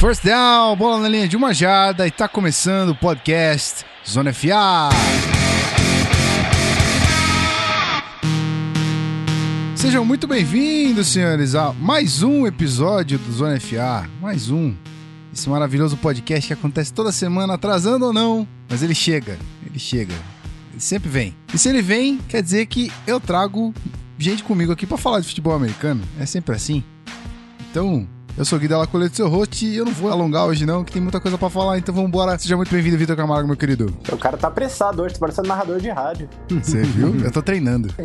First down, bola na linha de uma jarda e tá começando o podcast Zona FA. Sejam muito bem-vindos, senhores, a mais um episódio do Zona FA. Mais um. Esse maravilhoso podcast que acontece toda semana, atrasando ou não, mas ele chega, ele chega. Ele sempre vem. E se ele vem, quer dizer que eu trago gente comigo aqui pra falar de futebol americano. É sempre assim. Então, eu sou o Gui Della Colete, seu host, e eu não vou alongar hoje não, que tem muita coisa pra falar, então vamos embora. Seja muito bem-vindo, Vitor Camargo, meu querido. O cara tá apressado hoje, tá parecendo narrador de rádio. Você viu? Eu tô treinando.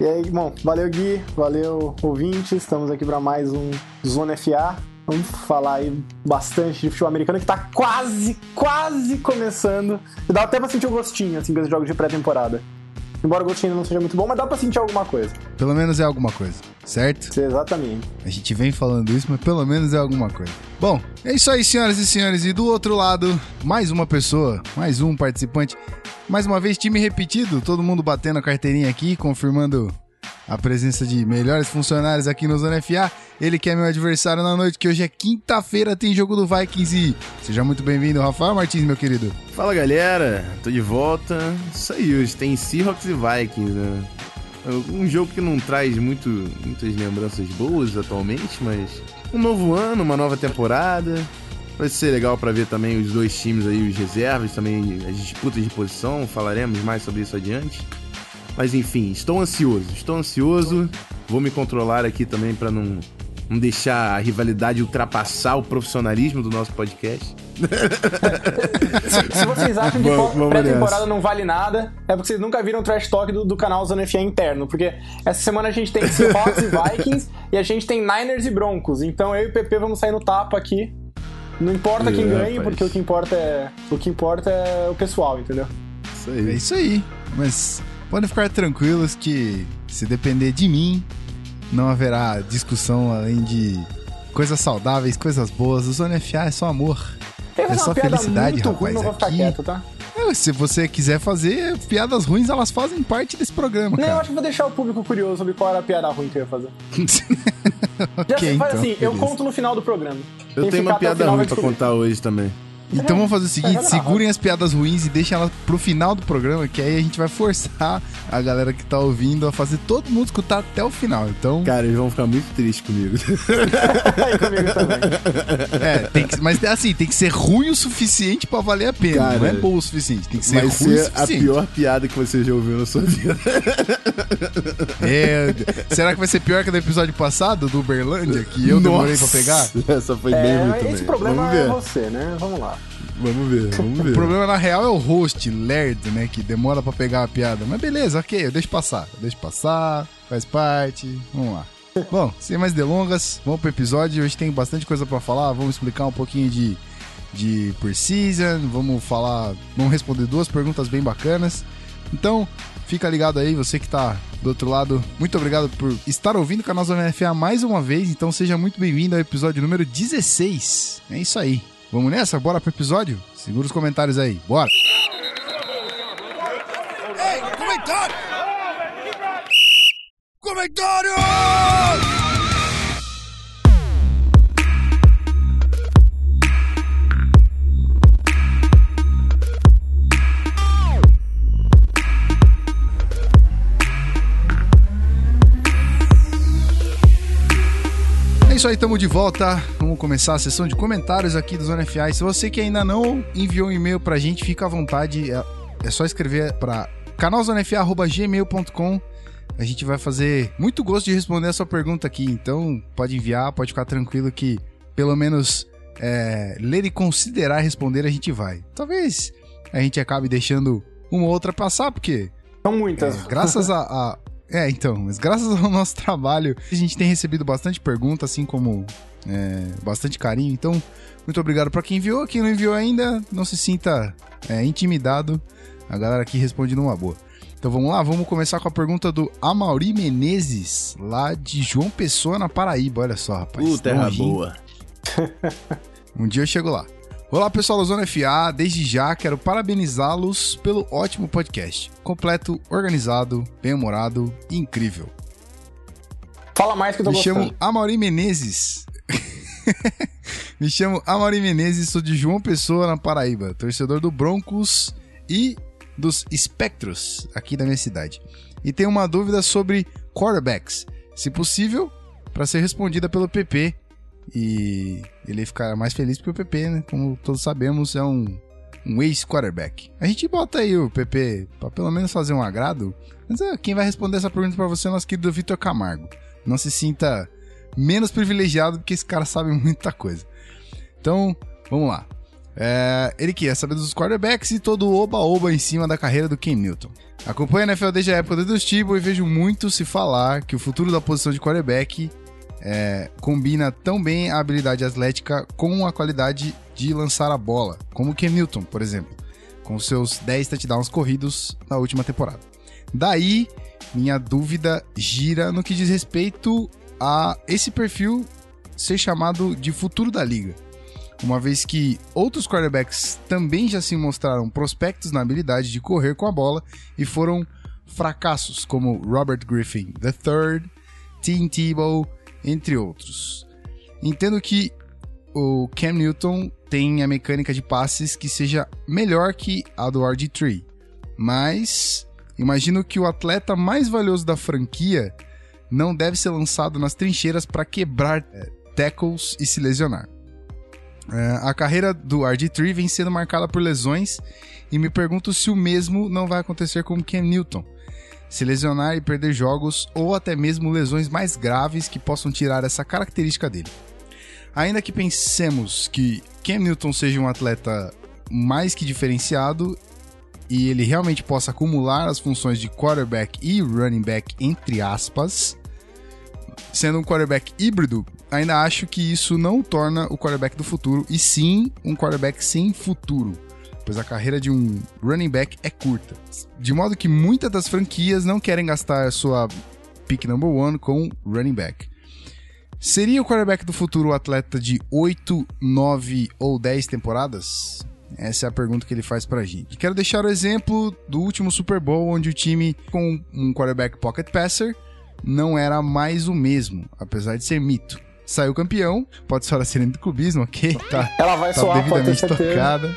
E aí, bom, valeu Gui, valeu ouvintes, estamos aqui pra mais um Zona FA. Vamos falar aí bastante de futebol americano que tá quase, quase começando. E dá até pra sentir o gostinho, assim, com esses jogos de pré-temporada. Embora o gostinho não seja muito bom, mas dá pra sentir alguma coisa. Pelo menos é alguma coisa, certo? Sim, exatamente. A gente vem falando isso, mas pelo menos é alguma coisa. Bom, é isso aí, senhoras e senhores. E do outro lado, mais uma pessoa, mais um participante. Mais uma vez, time repetido, todo mundo batendo a carteirinha aqui, confirmando a presença de melhores funcionários aqui no Zona FA. Ele que é meu adversário na noite, que hoje é quinta-feira, tem jogo do Vikings e seja muito bem-vindo, Rafael Martins, meu querido. Fala galera, tô de volta. Isso aí, hoje tem Seahawks e Vikings, né? Um jogo que não traz muito, muitas lembranças boas atualmente, mas um novo ano, uma nova temporada. Vai ser legal pra ver também os dois times aí, os reservas, também as disputas de posição. Falaremos mais sobre isso adiante. Mas enfim, estou ansioso, estou ansioso. Vou me controlar aqui também pra não, não deixar a rivalidade ultrapassar o profissionalismo do nosso podcast. Se vocês acham que pré-temporada não vale nada, é porque vocês nunca viram o trash talk do, do canal Zona FA interno. Porque essa semana a gente tem Seahawks e Vikings e a gente tem Niners e Broncos. Então eu e o PP vamos sair no tapa aqui. Não importa quem É, ganhe, rapaz. porque o que importa é o que importa é o pessoal, entendeu? Isso É aí. isso aí. Mas podem ficar tranquilos que se depender de mim, não haverá discussão além de coisas saudáveis, coisas boas. O Zona FA é só amor. Eu É só felicidade, muito rapaz, ruim, não vou ficar aqui- quieto, tá? É, Se você quiser fazer, piadas ruins, elas fazem parte desse programa, Não, eu cara. acho que vou deixar o público curioso sobre qual era a piada ruim que eu ia fazer. Já Ok, sei, faz então, assim, eu beleza. conto no final do programa. Eu Quem tenho uma piada ruim pra contar hoje também. Então vamos fazer o seguinte, É, segurem as piadas ruins e deixem elas pro final do programa, que aí a gente vai forçar a galera que tá ouvindo a fazer todo mundo escutar até o final. Então, Cara, eles vão ficar muito tristes comigo. Comigo também. é, tem que, mas assim, tem que ser ruim o suficiente pra valer a pena. Cara, não é bom o suficiente, tem que ser ruim o ser a suficiente. pior piada que você já ouviu na sua vida. É, será que vai ser pior que do episódio passado, do Uberlândia, que eu demorei pra pegar? Essa foi bem É, ruim esse também. problema vamos é você, né? Vamos lá. Vamos ver, vamos ver. O problema, na real, é o host, lerdo, né? Que demora pra pegar a piada. Mas beleza, ok, eu deixo passar. Eu deixo passar, faz parte. Vamos lá. Bom, sem mais delongas, vamos pro episódio. Hoje tem bastante coisa pra falar. Vamos explicar um pouquinho de, de Precision. Vamos falar. Vamos responder duas perguntas bem bacanas. Então, fica ligado aí, você que tá do outro lado. Muito obrigado por estar ouvindo o canal Zona FA mais uma vez. Então, seja muito bem-vindo ao episódio número 16. É isso aí. Vamos nessa? Bora pro episódio? Segura os comentários aí. Bora! Ei, comentário! Comentário! É isso aí, estamos de volta. Vamos começar a sessão de comentários aqui do Zona FA. E se você que ainda não enviou um e-mail pra gente, fica à vontade. É, é só escrever para canalzonafa.gmail.com. A gente vai fazer muito gosto de responder a sua pergunta aqui. Então, pode enviar, pode ficar tranquilo que pelo menos é, ler e considerar responder a gente vai. Talvez a gente acabe deixando uma ou outra passar, porque São muitas. é, graças a, a- É, então, mas graças ao nosso trabalho, a gente tem recebido bastante pergunta, assim como é, bastante carinho. Então, muito obrigado pra quem enviou. Quem não enviou ainda, não se sinta é, intimidado. A galera aqui responde numa boa. Então vamos lá, vamos começar com a pergunta do Amauri Menezes, lá de João Pessoa, na Paraíba. Olha só, rapaz. Uh, terra longinho. boa. Um dia eu chego lá. Olá, pessoal da Zona FA. Desde já quero parabenizá-los pelo ótimo podcast. Completo, organizado, bem-humorado e incrível. Fala mais que eu tô Me gostando. chamo Amauri Menezes. Me chamo Amaury Menezes, sou de João Pessoa, na Paraíba, torcedor do Broncos e dos Spectros, aqui da minha cidade. E tenho uma dúvida sobre quarterbacks, se possível, para ser respondida pelo PP. E ele ficar mais feliz porque o PP, né, como todos sabemos, é um, um ex-quarterback. A gente bota aí o PP para pelo menos fazer um agrado. Mas é, quem vai responder essa pergunta para você é o nosso querido Vitor Camargo. Não se sinta menos privilegiado porque esse cara sabe muita coisa. Então, vamos lá. É, ele quer saber dos quarterbacks e todo o oba-oba em cima da carreira do Ken Newton. Acompanho a NFL desde a época do Steve e vejo muito se falar que o futuro da posição de quarterback é, combina tão bem a habilidade atlética com a qualidade de lançar a bola, como o Ken Newton, por exemplo, com seus 10 touchdowns corridos na última temporada. Daí, minha dúvida gira no que diz respeito a esse perfil ser chamado de futuro da liga uma vez que outros quarterbacks também já se mostraram prospectos na habilidade de correr com a bola e foram fracassos, como Robert Griffin III, Tim Tebow, entre outros. Entendo que o Cam Newton tem a mecânica de passes que seja melhor que a do RG3, mas imagino que o atleta mais valioso da franquia não deve ser lançado nas trincheiras para quebrar é, tackles e se lesionar. É, a carreira do RG3 vem sendo marcada por lesões e me pergunto se o mesmo não vai acontecer com Ken Newton. Se lesionar e perder jogos ou até mesmo lesões mais graves que possam tirar essa característica dele. Ainda que pensemos que Cam Newton seja um atleta mais que diferenciado e ele realmente possa acumular as funções de quarterback e running back entre aspas, sendo um quarterback híbrido, ainda acho que isso não o torna o quarterback do futuro, e sim um quarterback sem futuro, pois a carreira de um running back é curta. De modo que muitas das franquias não querem gastar sua pick number one com running back. Seria o quarterback do futuro o atleta de 8, 9 ou 10 temporadas? Essa é a pergunta que ele faz pra gente. Quero deixar o exemplo do último Super Bowl, onde o time com um quarterback pocket passer não era mais o mesmo, apesar de ser mito. Saiu campeão, pode soar a sirene do clubismo, ok? Tá, Ela vai tá soar, devidamente tocada.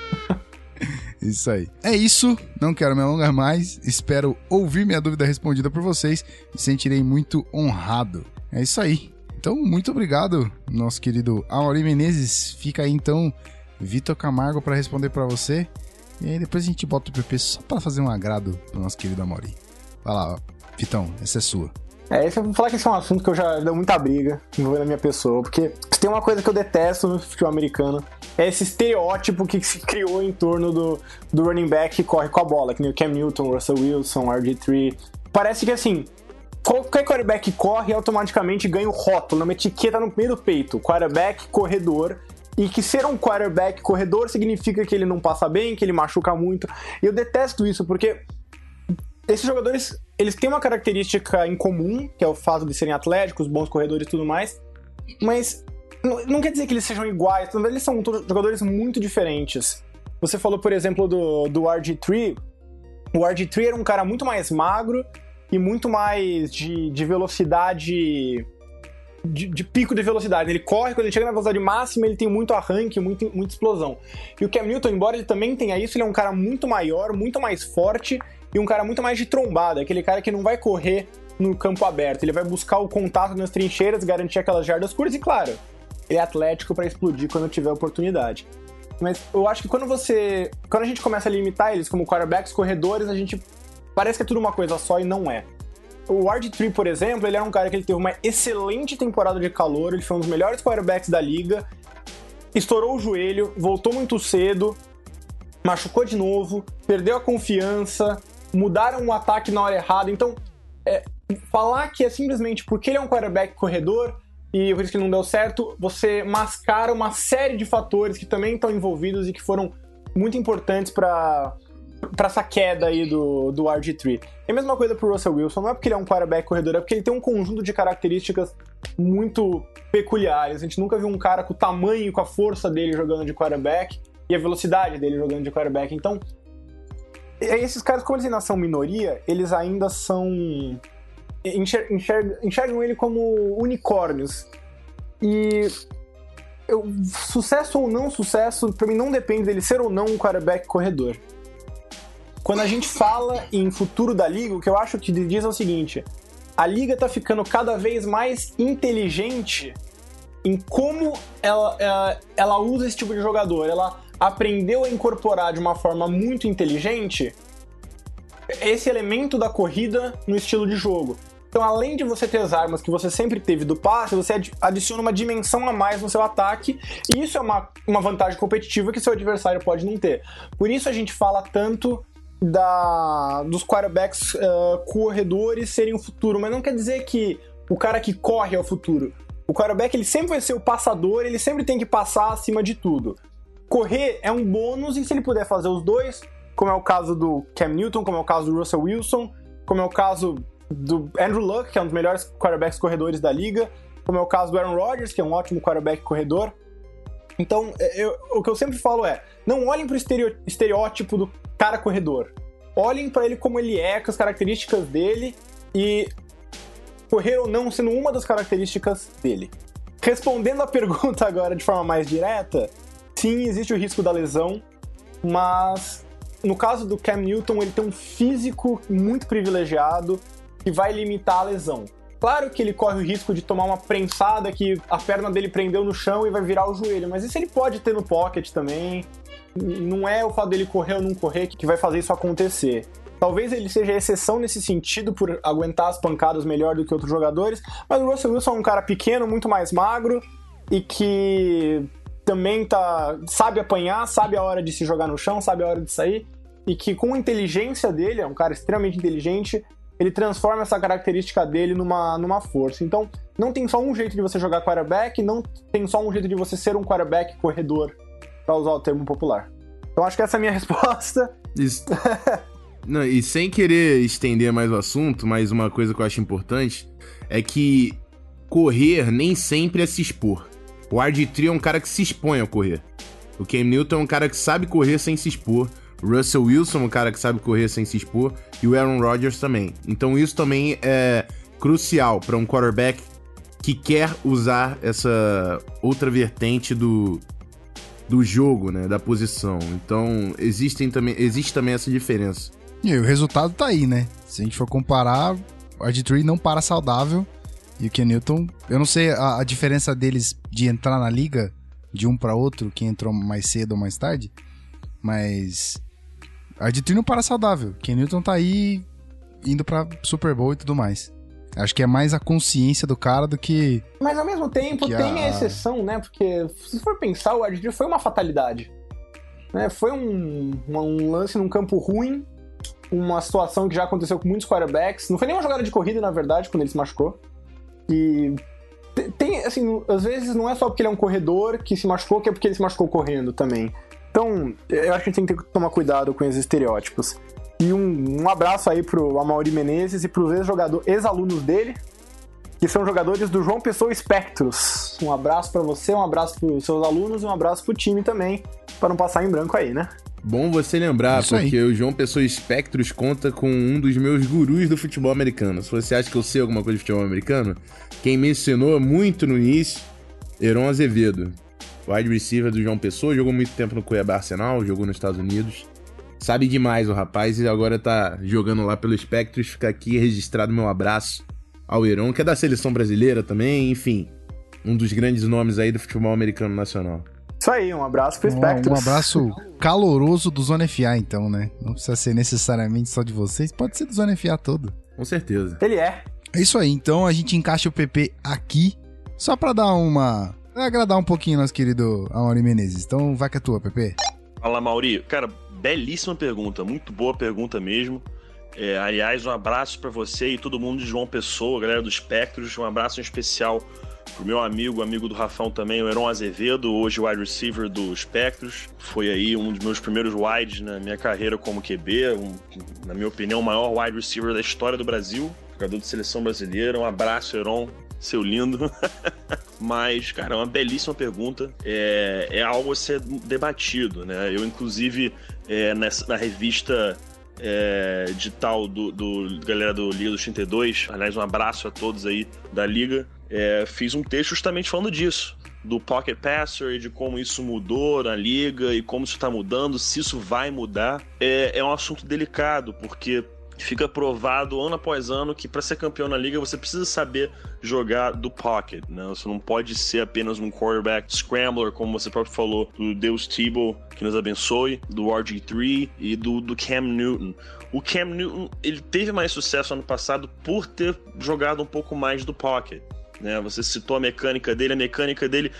Isso aí. É isso, não quero me alongar mais. Espero ouvir minha dúvida respondida por vocês. Me sentirei muito honrado. É isso aí. Então, muito obrigado, nosso querido Amaury Menezes. Fica aí então, Vitor Camargo, para responder para você. E aí depois a gente bota o PP só para fazer um agrado pro nosso querido Amaury. Vai lá. Vitão, essa é sua. É, esse, vou falar que esse é um assunto que eu já deu muita briga envolvendo a minha pessoa, porque tem uma coisa que eu detesto no futebol americano, é esse estereótipo que se criou em torno do, do running back que corre com a bola, que nem o Cam Newton, Russell Wilson, RG3. Parece que assim, qualquer quarterback corre automaticamente ganha o rótulo, uma etiqueta no meio do peito, quarterback corredor, e que ser um quarterback corredor significa que ele não passa bem, que ele machuca muito. Eu detesto isso, porque esses jogadores, eles têm uma característica em comum, que é o fato de serem atléticos, bons corredores e tudo mais, mas não, quer dizer que eles sejam iguais, verdade eles são jogadores muito diferentes. Você falou, por exemplo, do, do RG3. O RG3 era um cara muito mais magro e muito mais de, de velocidade. De, de pico de velocidade. Ele corre, quando ele chega na velocidade máxima, ele tem muito arranque, muito, muita explosão. E o Cam Newton, embora ele também tenha isso, ele é um cara muito maior, muito mais forte e um cara muito mais de trombada, aquele cara que não vai correr no campo aberto, ele vai buscar o contato nas trincheiras, garantir aquelas jardas curtas e, claro, ele é atlético para explodir quando tiver oportunidade. Mas eu acho que quando você. Quando a gente começa a limitar eles como quarterbacks, corredores, a gente. Parece que é tudo uma coisa só e não é. O RG3, por exemplo, ele era um cara que ele teve uma excelente temporada de calor, ele foi um dos melhores quarterbacks da liga, estourou o joelho, voltou muito cedo, machucou de novo, perdeu a confiança, mudaram o ataque na hora errada. Então, é, falar que é simplesmente porque ele é um quarterback corredor e por isso que não deu certo, você mascara uma série de fatores que também estão envolvidos e que foram muito importantes para para essa queda aí do, do RG3. É a mesma coisa pro Russell Wilson, não é porque ele é um quarterback corredor, é porque ele tem um conjunto de características muito peculiares. A gente nunca viu um cara com o tamanho com a força dele jogando de quarterback e a velocidade dele jogando de quarterback. Então, esses caras, como eles ainda são minoria, eles ainda são. Enxer, enxergam, enxergam ele como unicórnios. E eu, sucesso ou não sucesso, pra mim não depende dele ser ou não um quarterback corredor. Quando a gente fala em futuro da liga, o que eu acho que diz é o seguinte: a liga tá ficando cada vez mais inteligente em como ela, ela, ela usa esse tipo de jogador. Ela aprendeu a incorporar de uma forma muito inteligente esse elemento da corrida no estilo de jogo. Então, além de você ter as armas que você sempre teve do passe, você adiciona uma dimensão a mais no seu ataque, e isso é uma, uma vantagem competitiva que seu adversário pode não ter. Por isso a gente fala tanto da, dos quarterbacks uh, corredores serem o futuro, mas não quer dizer que o cara que corre é o futuro. O quarterback ele sempre vai ser o passador, ele sempre tem que passar acima de tudo. Correr é um bônus e se ele puder fazer os dois, como é o caso do Cam Newton, como é o caso do Russell Wilson, como é o caso do Andrew Luck, que é um dos melhores quarterbacks corredores da liga, como é o caso do Aaron Rodgers, que é um ótimo quarterback corredor. Então, é, eu, o que eu sempre falo é: não olhem para o estereótipo do cara corredor. Olhem para ele como ele é, com as características dele e correr ou não sendo uma das características dele. Respondendo a pergunta agora de forma mais direta, sim, existe o risco da lesão, mas no caso do Cam Newton, ele tem um físico muito privilegiado que vai limitar a lesão. Claro que ele corre o risco de tomar uma prensada que a perna dele prendeu no chão e vai virar o joelho, mas isso ele pode ter no pocket também. Não é o fato dele correr ou não correr que vai fazer isso acontecer. Talvez ele seja exceção nesse sentido por aguentar as pancadas melhor do que outros jogadores, mas o Russell Wilson é um cara pequeno, muito mais magro e que também tá sabe apanhar, sabe a hora de se jogar no chão, sabe a hora de sair e que com a inteligência dele, é um cara extremamente inteligente, ele transforma essa característica dele numa, numa força. Então, não tem só um jeito de você jogar quarterback, não tem só um jeito de você ser um quarterback corredor, para usar o termo popular. Então, acho que essa é a minha resposta. Isso. não, e sem querer estender mais o assunto, mas uma coisa que eu acho importante é que correr nem sempre é se expor. O RG3 é um cara que se expõe ao correr. O Cam Newton é um cara que sabe correr sem se expor. Russell Wilson, um cara que sabe correr sem se expor, e o Aaron Rodgers também. Então isso também é crucial para um quarterback que quer usar essa outra vertente do, do jogo, né, da posição. Então existem também, existe também essa diferença. E o resultado tá aí, né? Se a gente for comparar, o RG3 não para saudável e o Ken Newton, eu não sei a, a diferença deles de entrar na liga de um para outro, quem entrou mais cedo ou mais tarde, mas a de não para saudável. Ken Newton tá aí indo pra Super Bowl e tudo mais. Acho que é mais a consciência do cara do que. Mas ao mesmo tempo tem a... a... exceção, né? Porque se for pensar, o Ed foi uma fatalidade. Né? Foi um, um lance num campo ruim, uma situação que já aconteceu com muitos quarterbacks. Não foi nem uma jogada de corrida, na verdade, quando ele se machucou. E tem, assim, às vezes não é só porque ele é um corredor que se machucou, que é porque ele se machucou correndo também. Então, eu acho que a gente tem que tomar cuidado com esses estereótipos. E um, um abraço aí pro Amaury Menezes e pros ex-alunos dele, que são jogadores do João Pessoa Espectros. Um abraço para você, um abraço pros seus alunos e um abraço pro time também, para não passar em branco aí, né? Bom você lembrar, Isso porque aí. o João Pessoa Espectros conta com um dos meus gurus do futebol americano. Se você acha que eu sei alguma coisa de futebol americano, quem me ensinou muito no início, Heron Azevedo wide receiver do João Pessoa, jogou muito tempo no Cuiabá Arsenal, jogou nos Estados Unidos. Sabe demais o rapaz e agora tá jogando lá pelo Spectros. Fica aqui registrado meu abraço ao Heron, que é da seleção brasileira também, enfim. Um dos grandes nomes aí do futebol americano nacional. Isso aí, um abraço pro Spectros. Um, um abraço caloroso do Zona FA, então, né? Não precisa ser necessariamente só de vocês, pode ser do Zona FA todo. Com certeza. Ele é. É isso aí, então a gente encaixa o PP aqui, só para dar uma Vai agradar um pouquinho nosso querido Amaury Menezes. Então vai com a tua, Pepe. Fala, Mauri. Cara, belíssima pergunta, muito boa pergunta mesmo. É, aliás, um abraço para você e todo mundo de João Pessoa, galera do Espectros. Um abraço em especial pro meu amigo, amigo do Rafão também, o Heron Azevedo, hoje wide receiver do Espectros. Foi aí um dos meus primeiros wides na minha carreira como QB, um, na minha opinião, o maior wide receiver da história do Brasil, jogador de seleção brasileira. Um abraço, Heron seu lindo. Mas, cara, é uma belíssima pergunta. É, é algo a ser debatido, né? Eu, inclusive, é, nessa, na revista é, digital do, do galera do Liga dos 32, aliás, um abraço a todos aí da Liga, é, fiz um texto justamente falando disso. do Pocket Passer de como isso mudou na liga e como isso está mudando, se isso vai mudar, é, é um assunto delicado, porque fica provado ano após ano que para ser campeão na liga você precisa saber jogar do pocket, né? Você não pode ser apenas um quarterback scrambler, como você próprio falou, do Deus Tebow, que nos abençoe, do RG3 e do, do Cam Newton. O Cam Newton, ele teve mais sucesso ano passado por ter jogado um pouco mais do pocket. Né? Você citou a mecânica dele, a mecânica dele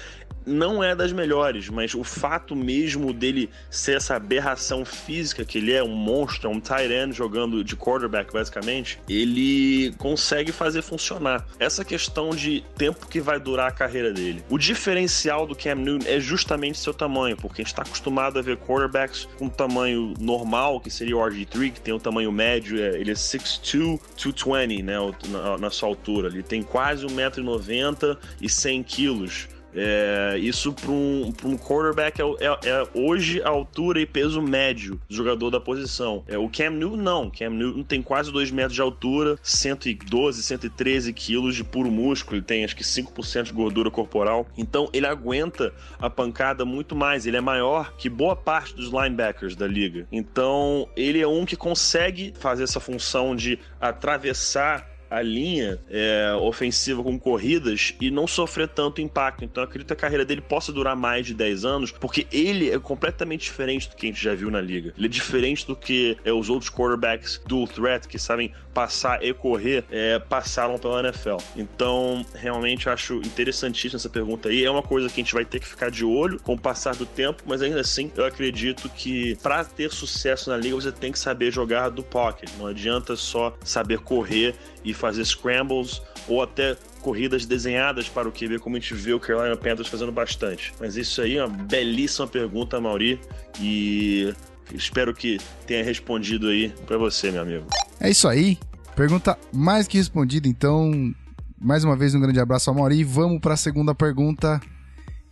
não é das melhores, mas o fato mesmo dele ser essa aberração física que ele é, um monstro, um tight end jogando de quarterback basicamente, ele consegue fazer funcionar. Essa questão de tempo que vai durar a carreira dele. O diferencial do Cam Newton é justamente seu tamanho, porque a gente está acostumado a ver quarterbacks com tamanho normal, que seria o RG3, que tem o tamanho médio, é, ele é 6'2", 220, né, na, na sua altura. Ele tem quase 1,90m e 100 quilos. É, isso para um, um quarterback é, é, é, hoje a altura e peso médio do jogador da posição. É, o Cam Newton não. Cam Newton tem quase 2 metros de altura, 112, 113 quilos de puro músculo. Ele tem acho que 5% de gordura corporal. Então ele aguenta a pancada muito mais. Ele é maior que boa parte dos linebackers da liga. Então ele é um que consegue fazer essa função de atravessar a linha é, ofensiva com corridas e não sofrer tanto impacto. Então eu acredito que a carreira dele possa durar mais de 10 anos, porque ele é completamente diferente do que a gente já viu na liga. Ele é diferente do que é, os outros quarterbacks dual threat que sabem passar e correr é, passaram pela NFL. Então, realmente acho interessantíssima essa pergunta aí. É uma coisa que a gente vai ter que ficar de olho com o passar do tempo, mas ainda assim, eu acredito que para ter sucesso na liga você tem que saber jogar do pocket. Não adianta só saber correr e fazer scrambles ou até corridas desenhadas para o QB, como a gente vê o Carolina Panthers fazendo bastante. Mas isso aí é uma belíssima pergunta, Mauri, e espero que tenha respondido aí para você, meu amigo. É isso aí. Pergunta mais que respondida, então. Mais uma vez, um grande abraço ao Mauri. Vamos para a segunda pergunta,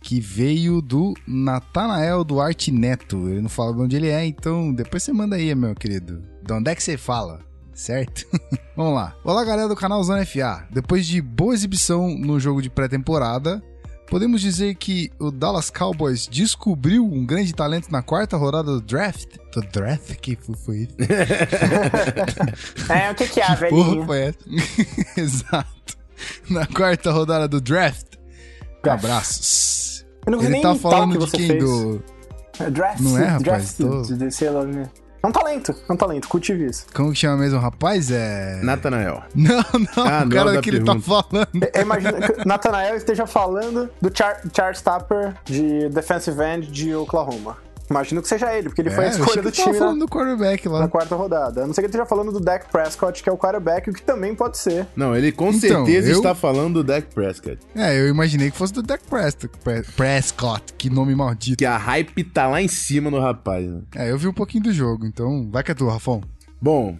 que veio do Natanael Duarte Neto. Ele não fala de onde ele é, então depois você manda aí, meu querido. De onde é que você fala? Certo? Vamos lá. Olá, galera do canal Zona FA. Depois de boa exibição no jogo de pré-temporada, podemos dizer que o Dallas Cowboys descobriu um grande talento na quarta rodada do draft? Do draft? Que foi isso? é, o que que é, velho? Porra foi essa? Exato. Na quarta rodada do draft. Abraços. Eu não Ele tá falando de quem? Fez. Do... É, draft. Não é, rapaz? Draft, Tô... de, de, lá, né? É um talento, é um talento, cultive isso. Como que chama mesmo o rapaz? É. Natanael. Não, não, ah, o cara que pergunta. ele tá falando. É, imagina que Natanael esteja falando do Char Charles Tapper de Defensive End de Oklahoma. Imagino que seja ele, porque ele é, foi a escolha do time. falando na, do quarterback lá. Na quarta rodada. A não sei que ele esteja falando do Dak Prescott, que é o quarterback, o que também pode ser. Não, ele com então, certeza eu... está falando do Dak Prescott. É, eu imaginei que fosse do Dak Prescott. Prescott, que nome maldito. Que a hype tá lá em cima no rapaz, né? É, eu vi um pouquinho do jogo, então vai que é tu, Rafão. Bom,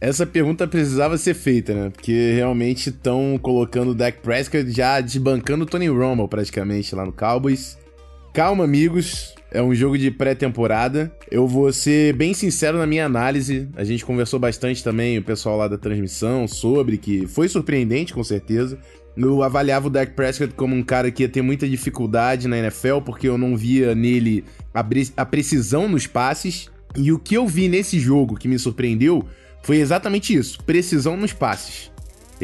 essa pergunta precisava ser feita, né? Porque realmente estão colocando o Dak Prescott já desbancando o Tony Romo praticamente lá no Cowboys. Calma, amigos. É um jogo de pré-temporada. Eu vou ser bem sincero na minha análise. A gente conversou bastante também, o pessoal lá da transmissão, sobre que foi surpreendente, com certeza. Eu avaliava o Dak Prescott como um cara que ia ter muita dificuldade na NFL, porque eu não via nele a, a precisão nos passes. E o que eu vi nesse jogo que me surpreendeu foi exatamente isso: precisão nos passes.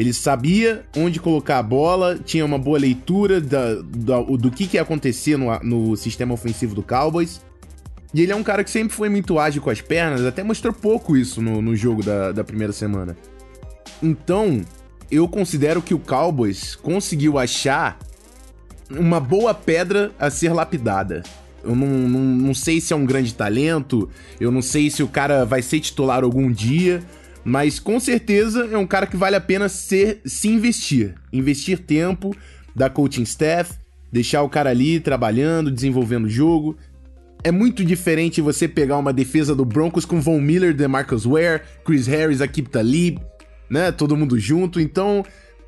Ele sabia onde colocar a bola, tinha uma boa leitura da, da, do que, que ia acontecer no, no sistema ofensivo do Cowboys. E ele é um cara que sempre foi muito ágil com as pernas, até mostrou pouco isso no, no jogo da, da primeira semana. Então, eu considero que o Cowboys conseguiu achar uma boa pedra a ser lapidada. Eu não, não, não sei se é um grande talento, eu não sei se o cara vai ser titular algum dia, mas com certeza é um cara que vale a pena ser, se investir. Investir tempo da coaching staff, deixar o cara ali trabalhando, desenvolvendo o jogo. É muito diferente você pegar uma defesa do Broncos com Von Miller, DeMarcus Ware, Chris Harris, Akip Talib, né? Todo mundo junto. Então,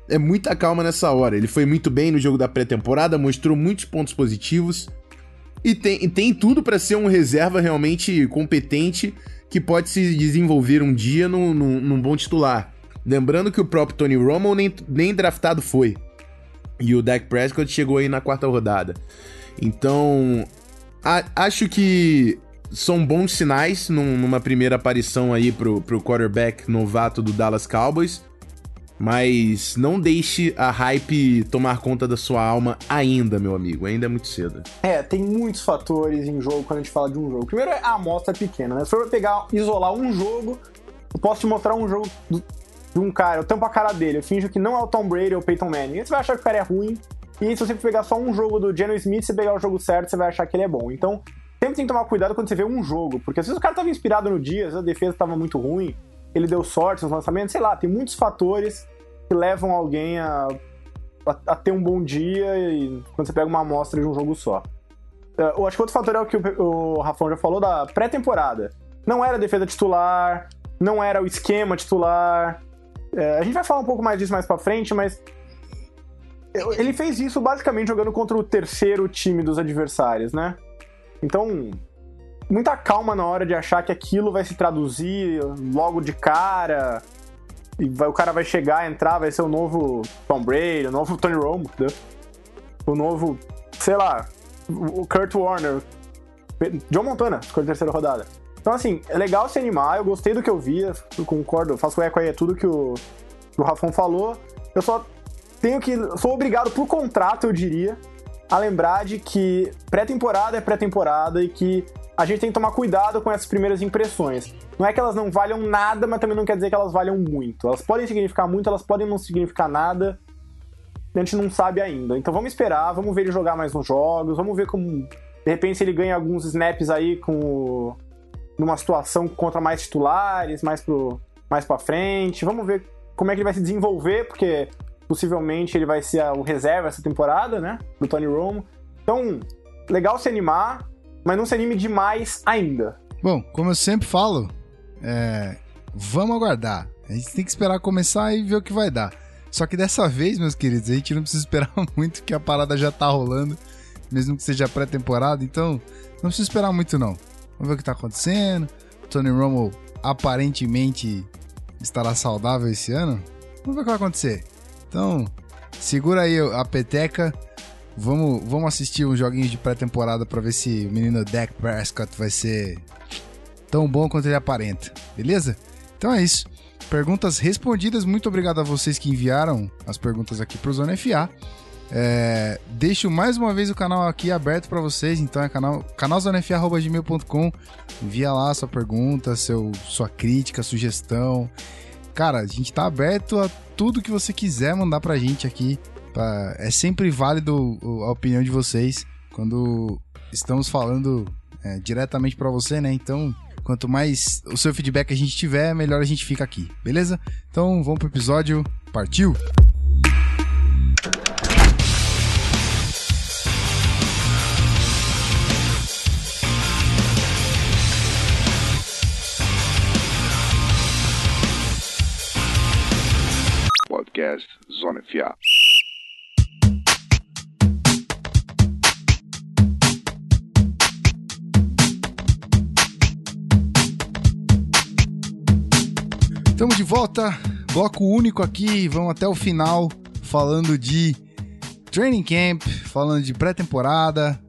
é muita calma nessa hora. Ele foi muito bem no jogo da pré-temporada, mostrou muitos pontos positivos. E tem, e tem tudo para ser um reserva realmente competente que pode se desenvolver um dia num, num, num bom titular. Lembrando que o próprio Tony Romo nem, nem draftado foi. E o Dak Prescott chegou aí na quarta rodada. Então, a, acho que são bons sinais num, numa primeira aparição aí pro, pro quarterback novato do Dallas Cowboys. Mas não deixe a hype tomar conta da sua alma ainda, meu amigo. Ainda é muito cedo. É, tem muitos fatores em jogo quando a gente fala de um jogo. Primeiro é a amostra pequena, né? Se for pegar, isolar um jogo, eu posso te mostrar um jogo do, de um cara, eu tampo a cara dele, eu finjo que não é o Tom Brady ou o Peyton Manning. Aí você vai achar que o cara é ruim. E se você pegar só um jogo do Geno Smith, você pegar o jogo certo, você vai achar que ele é bom. Então, sempre tem que tomar cuidado quando você vê um jogo, porque às vezes o cara tava inspirado no dia, às vezes a defesa tava muito ruim, ele deu sorte nos lançamentos, sei lá, tem muitos fatores que levam alguém a, a, a ter um bom dia e quando você pega uma amostra de um jogo só. Uh, eu acho que outro fator é o que o, o Rafão já falou da pré-temporada. Não era a defesa titular, não era o esquema titular. Uh, a gente vai falar um pouco mais disso mais pra frente, mas ele fez isso basicamente jogando contra o terceiro time dos adversários, né? Então, muita calma na hora de achar que aquilo vai se traduzir logo de cara. E vai, o cara vai chegar, entrar, vai ser o novo Tom Brady, o novo Tony Romo, entendeu? o novo, sei lá, o Kurt Warner, John Montana, ficou em terceira rodada. Então, assim, é legal se animar, eu gostei do que eu vi, eu concordo, faço eco aí, é tudo que o, que o Rafão falou. Eu só tenho que. Sou obrigado por contrato, eu diria, a lembrar de que pré-temporada é pré-temporada e que a gente tem que tomar cuidado com essas primeiras impressões. Não é que elas não valham nada, mas também não quer dizer que elas valham muito. Elas podem significar muito, elas podem não significar nada. A gente não sabe ainda. Então vamos esperar, vamos ver ele jogar mais nos jogos, vamos ver como. De repente, ele ganha alguns snaps aí com. numa situação contra mais titulares, mais, pro, mais pra frente. Vamos ver como é que ele vai se desenvolver, porque possivelmente ele vai ser o reserva essa temporada, né? Do Tony Romo. Então, legal se animar, mas não se anime demais ainda. Bom, como eu sempre falo, é, vamos aguardar. A gente tem que esperar começar e ver o que vai dar. Só que dessa vez, meus queridos, a gente não precisa esperar muito, que a parada já tá rolando, mesmo que seja pré-temporada. Então, não precisa esperar muito, não. Vamos ver o que tá acontecendo. Tony Romo aparentemente estará saudável esse ano. Vamos ver o que vai acontecer. Então, segura aí a peteca. Vamos, vamos assistir uns joguinhos de pré-temporada para ver se o menino Dak Prescott vai ser tão bom quanto ele aparenta, beleza? Então é isso. Perguntas respondidas. Muito obrigado a vocês que enviaram as perguntas aqui pro Zona FA. É, deixo mais uma vez o canal aqui aberto para vocês, então é canal canalzonefa.gmail.com. Envia lá sua pergunta, seu, sua crítica, sugestão. Cara, a gente tá aberto a tudo que você quiser mandar pra gente aqui. Pra... É sempre válido a opinião de vocês quando estamos falando é, diretamente para você, né? Então, quanto mais o seu feedback a gente tiver, melhor a gente fica aqui, beleza? Então, vamos pro episódio. Partiu! podcast Zona FA. Estamos de volta, bloco único aqui, vamos até o final falando de training camp, falando de pré-temporada.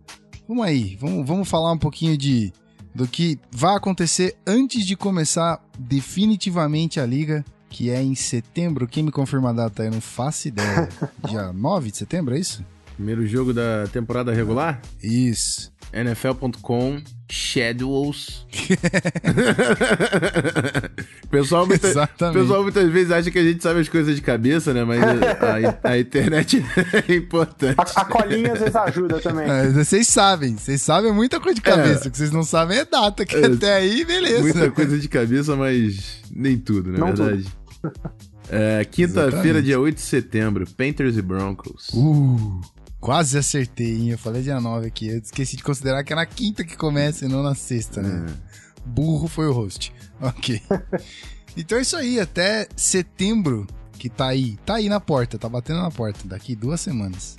Vamos aí, vamos, vamos falar um pouquinho de do que vai acontecer antes de começar definitivamente a liga que é em setembro. Quem me confirma a data? Eu não faço ideia. Dia 9 de setembro, é isso? Primeiro jogo da temporada regular? Isso. NFL.com Schedules. pessoal, muita, Exatamente. pessoal muitas vezes acha que a gente sabe as coisas de cabeça, né? Mas a, a internet é importante. A, a, colinha às vezes ajuda também. É, vocês sabem, vocês sabem muita coisa de cabeça. É. O que vocês não sabem é data, que é, até aí, beleza. Muita coisa de cabeça, mas nem tudo, na não verdade. Tudo. É, Quinta-feira, dia 8 de setembro, Panthers e Broncos. Uh, quase acertei, hein? Eu falei dia 9 aqui. Eu esqueci de considerar que é na quinta que começa e não na sexta, né? É. Burro foi o host. Ok. então é isso aí, até setembro, que tá aí. Tá aí na porta, tá batendo na porta. Daqui duas semanas.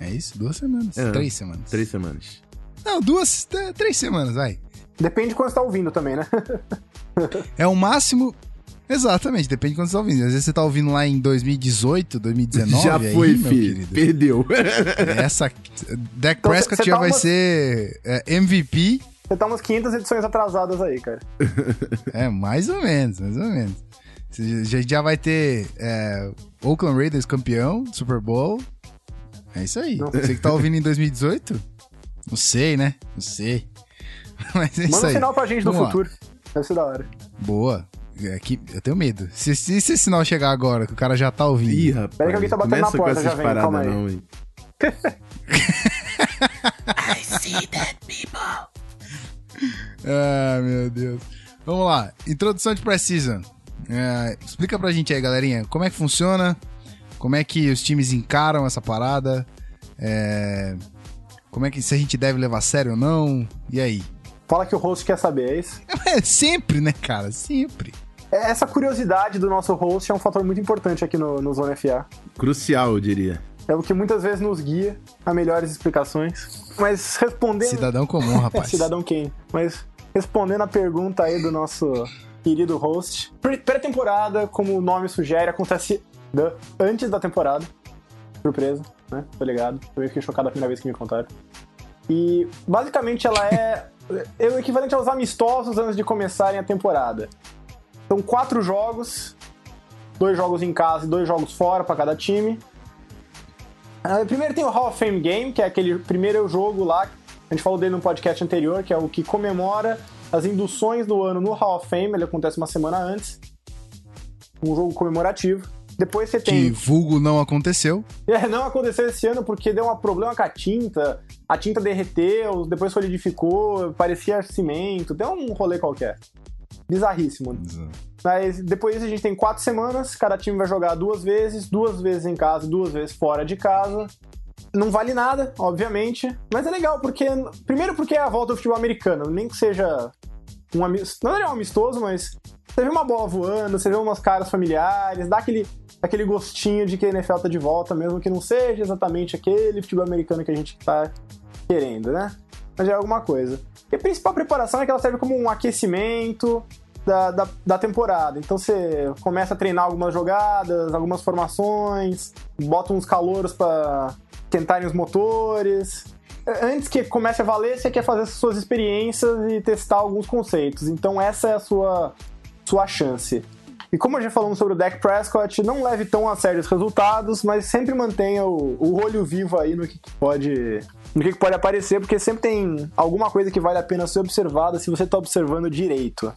É isso? Duas semanas. É, três semanas. Três semanas. Não, duas, três semanas, vai. Depende de quando você tá ouvindo também, né? é o máximo Exatamente, depende de quando você tá ouvindo. Às vezes você tá ouvindo lá em 2018, 2019. já aí, foi, meu filho. querido. Perdeu. Essa. Dak Então, Prescott já tá vai umas- ser é, MVP. Você tá umas 500 edições atrasadas aí, cara. É, mais ou menos, mais ou menos. Você já, já vai ter é, Oakland Raiders campeão do Super Bowl. É isso aí. Não. Você que tá ouvindo em 2018? Não sei, né? Não sei. Mas é isso Manda um aí. sinal pra gente no Vamos lá. futuro. Deve ser da hora. Boa. É que eu tenho medo. Se, se esse sinal chegar agora, que o cara já tá ouvindo. Ih, rapaz. Peraí que alguém tá batendo na porta, já vem, paradas calma aí. não, hein. Ah, meu Deus. Vamos lá. Introdução de Precision. É, explica pra gente aí, galerinha, como é que funciona, como é que os times encaram essa parada, é, como é que se a gente deve levar a sério ou não, e aí? Fala que o host quer saber, é isso? É sempre, né, cara? Sempre. Essa curiosidade do nosso host é um fator muito importante aqui no, no Zona FA. Crucial, eu diria. É o que muitas vezes nos guia a melhores explicações. Mas respondendo. Cidadão comum, rapaz. Cidadão quem? Mas respondendo a pergunta aí do nosso querido host. Pré- Pré-temporada, como o nome sugere, acontece antes da temporada. Surpresa, né? Tô ligado. Eu fiquei chocado a primeira vez que me contaram. E basicamente ela é, é o equivalente aos amistosos antes de começarem a temporada. São quatro jogos, dois jogos em casa e dois jogos fora para cada time. Ah, Primeiro tem o Hall of Fame Game, que é aquele primeiro jogo lá, a gente falou dele no podcast anterior, que é o que comemora as induções do ano no Hall of Fame, ele acontece uma semana antes. Um jogo comemorativo. Depois você Que tem. vulgo não aconteceu. É, não aconteceu esse ano porque deu um problema com a tinta. A tinta derreteu, depois solidificou, parecia cimento, deu um rolê qualquer. Bizarríssimo. Mas depois disso a gente tem quatro semanas, cada time vai jogar duas vezes, duas vezes em casa, duas vezes fora de casa. Não vale nada, obviamente, mas é legal porque primeiro porque é a volta do futebol americano, nem que seja um amistoso, não é um amistoso, mas você vê uma bola voando, você vê umas caras familiares, dá aquele, aquele gostinho de que a NFL tá de volta, mesmo que não seja exatamente aquele futebol americano que a gente tá querendo, né? Mas é alguma coisa. E a principal preparação é que ela serve como um aquecimento da, da, da temporada. Então você começa a treinar algumas jogadas, algumas formações, bota uns calouros para tentarem os motores. Antes que comece a valer, você quer fazer suas experiências e testar alguns conceitos. Então essa é a sua, sua chance. E como já falamos sobre o Dak Prescott, não leve tão a sério os resultados, mas sempre mantenha o, o olho vivo aí no que que pode no que que pode aparecer, porque sempre tem alguma coisa que vale a pena ser observada se você está observando direito,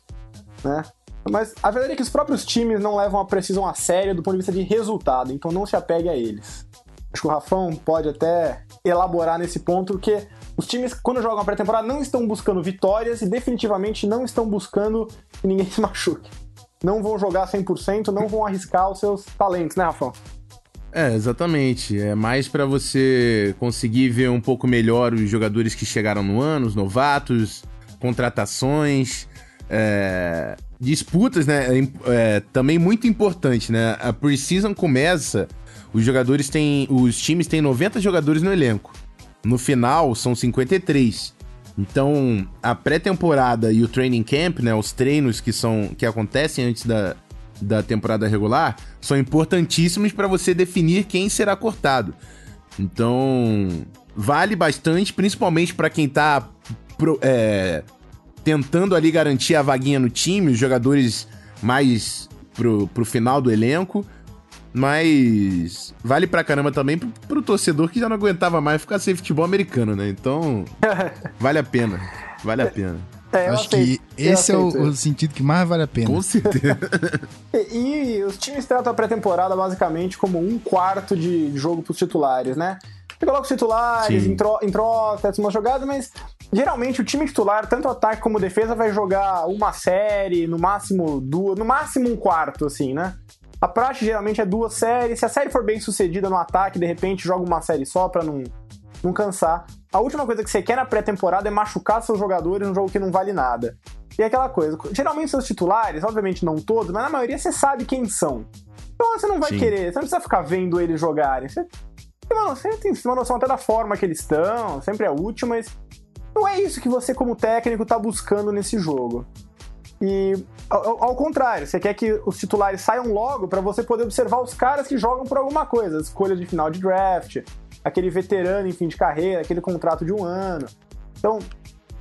né? Mas a verdade é que os próprios times não levam a precisão a sério do ponto de vista de resultado, então não se apegue a eles. Acho que o Rafão pode até elaborar nesse ponto, porque os times, quando jogam a pré-temporada, não estão buscando vitórias e definitivamente não estão buscando que ninguém se machuque. Não vão jogar 100%, não vão arriscar os seus talentos, né, Rafão? É, exatamente. É mais pra você conseguir ver um pouco melhor os jogadores que chegaram no ano, os novatos, contratações, é, disputas, né? É, é também muito importante, né? A preseason começa, os jogadores têm, os times têm 90 jogadores no elenco. No final são 53. Então, a pré-temporada e o training camp, né, os treinos que são que acontecem antes da, da temporada regular, são importantíssimos para você definir quem será cortado. Então, vale bastante, principalmente para quem tá pro- é, tentando ali garantir a vaguinha no time, os jogadores mais pro, pro final do elenco. Mas vale pra caramba também pro, pro torcedor que já não aguentava mais ficar sem futebol americano, né? Então, vale a pena. Vale a pena. É, eu Acho aceito, que esse é o, o sentido que mais vale a pena. Com certeza. E, e os times tratam a pré-temporada basicamente como um quarto de jogo pros titulares, né? Você coloca os titulares, Sim. intro, intro, testa uma jogada, mas geralmente o time titular, tanto ataque como defesa, vai jogar uma série, no máximo duas, no máximo um quarto, assim, né? A praxe geralmente é duas séries. Se a série for bem sucedida no ataque, de repente joga uma série só pra não, não cansar. A última coisa que você quer na pré-temporada é machucar seus jogadores num jogo que não vale nada. E é aquela coisa, geralmente seus titulares, obviamente não todos, mas na maioria você sabe quem são. Então você não vai Sim. querer, você não precisa ficar vendo eles jogarem. Você você tem uma noção até da forma que eles estão, sempre é útil, mas não é isso que você, como técnico, tá buscando nesse jogo. E ao, ao contrário, você quer que os titulares saiam logo para você poder observar os caras que jogam por alguma coisa, escolha de final de draft, aquele veterano em fim de carreira, aquele contrato de um ano. Então,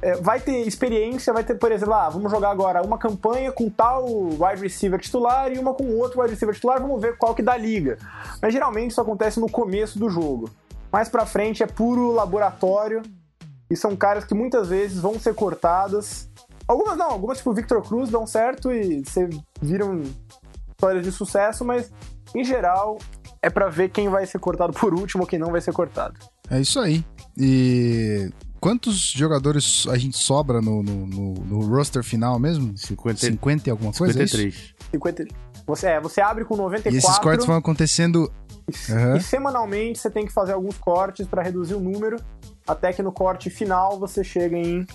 é, vai ter experiência, vai ter, por exemplo, ah, vamos jogar agora uma campanha com tal wide receiver titular e uma com outro wide receiver titular, vamos ver qual que dá liga. Mas geralmente isso acontece no começo do jogo. Mais pra frente é puro laboratório e são caras que muitas vezes vão ser cortadas. Algumas não, algumas tipo Victor Cruz dão certo e você viram histórias de sucesso, mas em geral é para ver quem vai ser cortado por último ou quem não vai ser cortado. É isso aí. E quantos jogadores a gente sobra no, no, no, no roster final mesmo? 50, 50 e alguma coisa? é isso? 53. 50, você, é, você abre com 94. E esses cortes vão acontecendo. E, Aham. e semanalmente você tem que fazer alguns cortes para reduzir o número, até que no corte final você chega em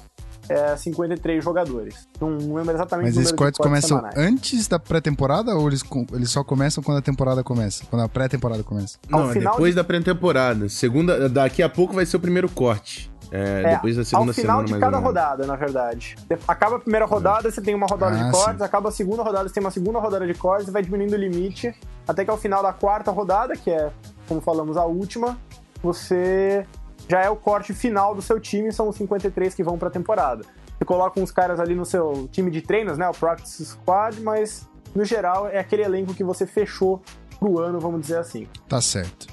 é, 53 jogadores. Não lembro exatamente Mas o esses cortes começam semanais. antes da pré-temporada ou eles, eles só começam quando a temporada começa? Quando a pré-temporada começa? Não, é depois de- da pré-temporada. Segunda, daqui a pouco vai ser o primeiro corte. É, É, depois da segunda Ao final semana, de cada rodada, na verdade. Acaba a primeira rodada, você tem uma rodada Ah, de cortes, sim. acaba a segunda rodada, você tem uma segunda rodada de cortes, e vai diminuindo o limite, até que ao final da quarta rodada, que é, como falamos, a última, você já é o corte final do seu time, são os 53 que vão pra temporada. Você coloca uns caras ali no seu time de treinos, né, o Practice Squad, mas no geral é aquele elenco que você fechou pro ano, vamos dizer assim. Tá certo.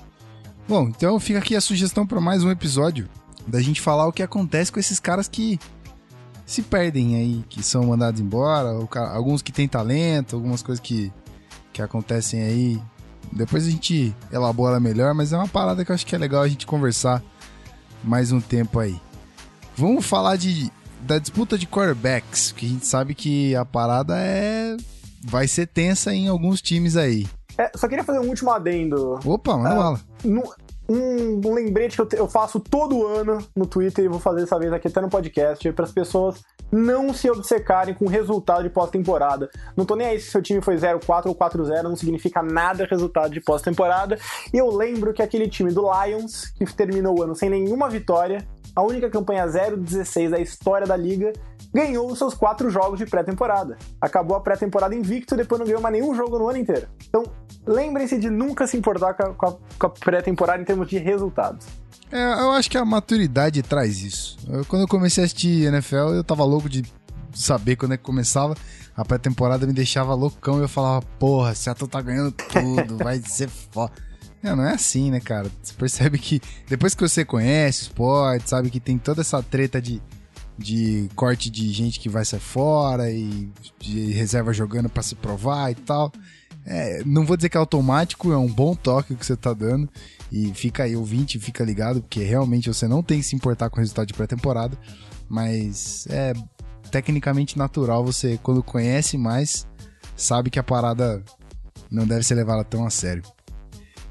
Bom, então fica aqui a sugestão para mais um episódio da gente falar o que acontece com esses caras que se perdem aí, que são mandados embora, alguns que têm talento, algumas coisas que, que acontecem aí. Depois a gente elabora melhor, mas é uma parada que eu acho que é legal a gente conversar mais um tempo aí. Vamos falar de, da disputa de quarterbacks, que a gente sabe que a parada é vai ser tensa em alguns times aí. É, só queria fazer um último adendo. Opa, manda Ah, bala. No- um, lembrete que eu, eu faço todo ano no Twitter e vou fazer dessa vez aqui até no podcast, para as pessoas não se obcecarem com o resultado de pós-temporada. Não tô nem aí se seu time foi 0-4 ou 4-0, não significa nada resultado de pós-temporada. E eu lembro que aquele time do Lions, que terminou o ano sem nenhuma vitória, a única campanha 0-16 da história da liga, ganhou os seus quatro jogos de pré-temporada. Acabou a pré-temporada invicto e depois não ganhou mais nenhum jogo no ano inteiro. Então, lembrem-se de nunca se importar com a, com a- com a pré-temporada em termos de resultados. É, eu acho que a maturidade traz isso. Eu- quando eu comecei a assistir NFL, eu tava louco de saber quando é que começava. A pré-temporada me deixava loucão e eu falava, porra, Seattle tá ganhando tudo, vai ser foda. Não, não é assim, né, cara? Você percebe que depois que você conhece o esporte, sabe que tem toda essa treta de, de corte de gente que vai sair fora e de reserva jogando pra se provar e tal. É, não vou dizer que é automático, é um bom toque que você tá dando. E fica aí, ouvinte, fica ligado, porque realmente você não tem que se importar com o resultado de pré-temporada. Mas é tecnicamente natural você, quando conhece mais, sabe que a parada não deve ser levada tão a sério.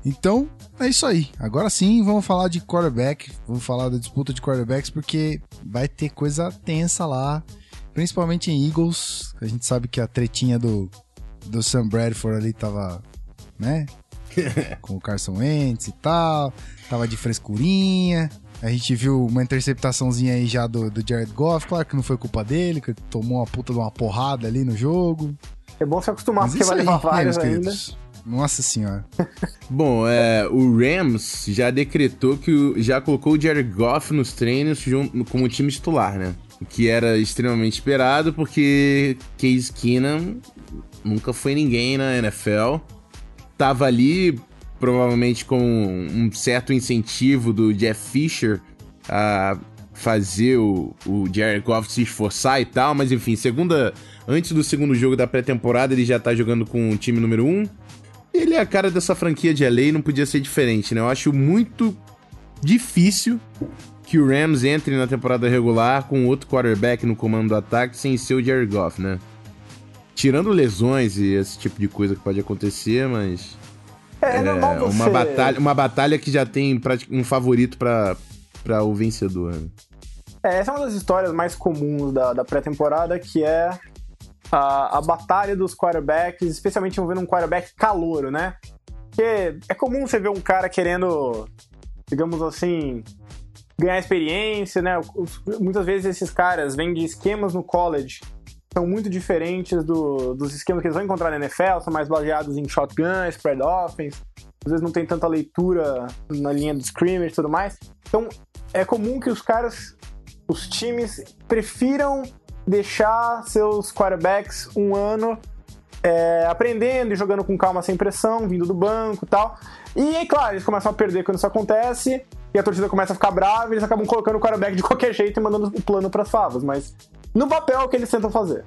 Então, é isso aí. Agora sim, vamos falar de quarterback. Vamos falar da disputa de quarterbacks, porque vai ter coisa tensa lá. Principalmente em Eagles. A gente sabe que a tretinha do, do Sam Bradford ali tava, né? Com o Carson Wentz e tal. Tava de frescurinha. A gente viu uma interceptaçãozinha aí já do, do Jared Goff. Claro que não foi culpa dele, que ele tomou uma puta de uma porrada ali no jogo. É bom se acostumar, Mas porque isso vai levar vários ainda. queridos? Nossa senhora. Bom, é, o Rams já decretou que o- já colocou o Jared Goff nos treinos como time titular, né? O que era extremamente esperado, porque Case Keenum nunca foi ninguém na NFL. Tava ali, provavelmente com um certo incentivo do Jeff Fisher a fazer o, o Jared Goff se esforçar e tal, mas enfim, segunda, antes do segundo jogo da pré-temporada, ele já tá jogando com o time número 1. Um. Ele é a cara dessa franquia de LA e não podia ser diferente, né? Eu acho muito difícil que o Rams entre na temporada regular com outro quarterback no comando do ataque sem ser o Jared Goff, né? Tirando lesões e esse tipo de coisa que pode acontecer, mas É, é é você... uma batalha, uma batalha que já tem um favorito pra para o vencedor. né? É, essa é uma das histórias mais comuns da, da pré-temporada, que é a, a batalha dos quarterbacks, especialmente envolvendo um quarterback calouro, né? Porque é comum você ver um cara querendo, digamos assim, ganhar experiência, né? Muitas vezes esses caras vêm de esquemas no college são muito diferentes do, dos esquemas que eles vão encontrar na NFL, são mais baseados em shotgun, spread offense, às vezes não tem tanta leitura na linha do scrimmage e tudo mais. Então, é comum que os caras, os times, prefiram deixar seus quarterbacks um ano é, aprendendo e jogando com calma sem pressão, vindo do banco e tal. E é claro, eles começam a perder quando isso acontece, e a torcida começa a ficar brava, e eles acabam colocando o quarterback de qualquer jeito e mandando o plano para as favas, mas no papel é o que eles tentam fazer.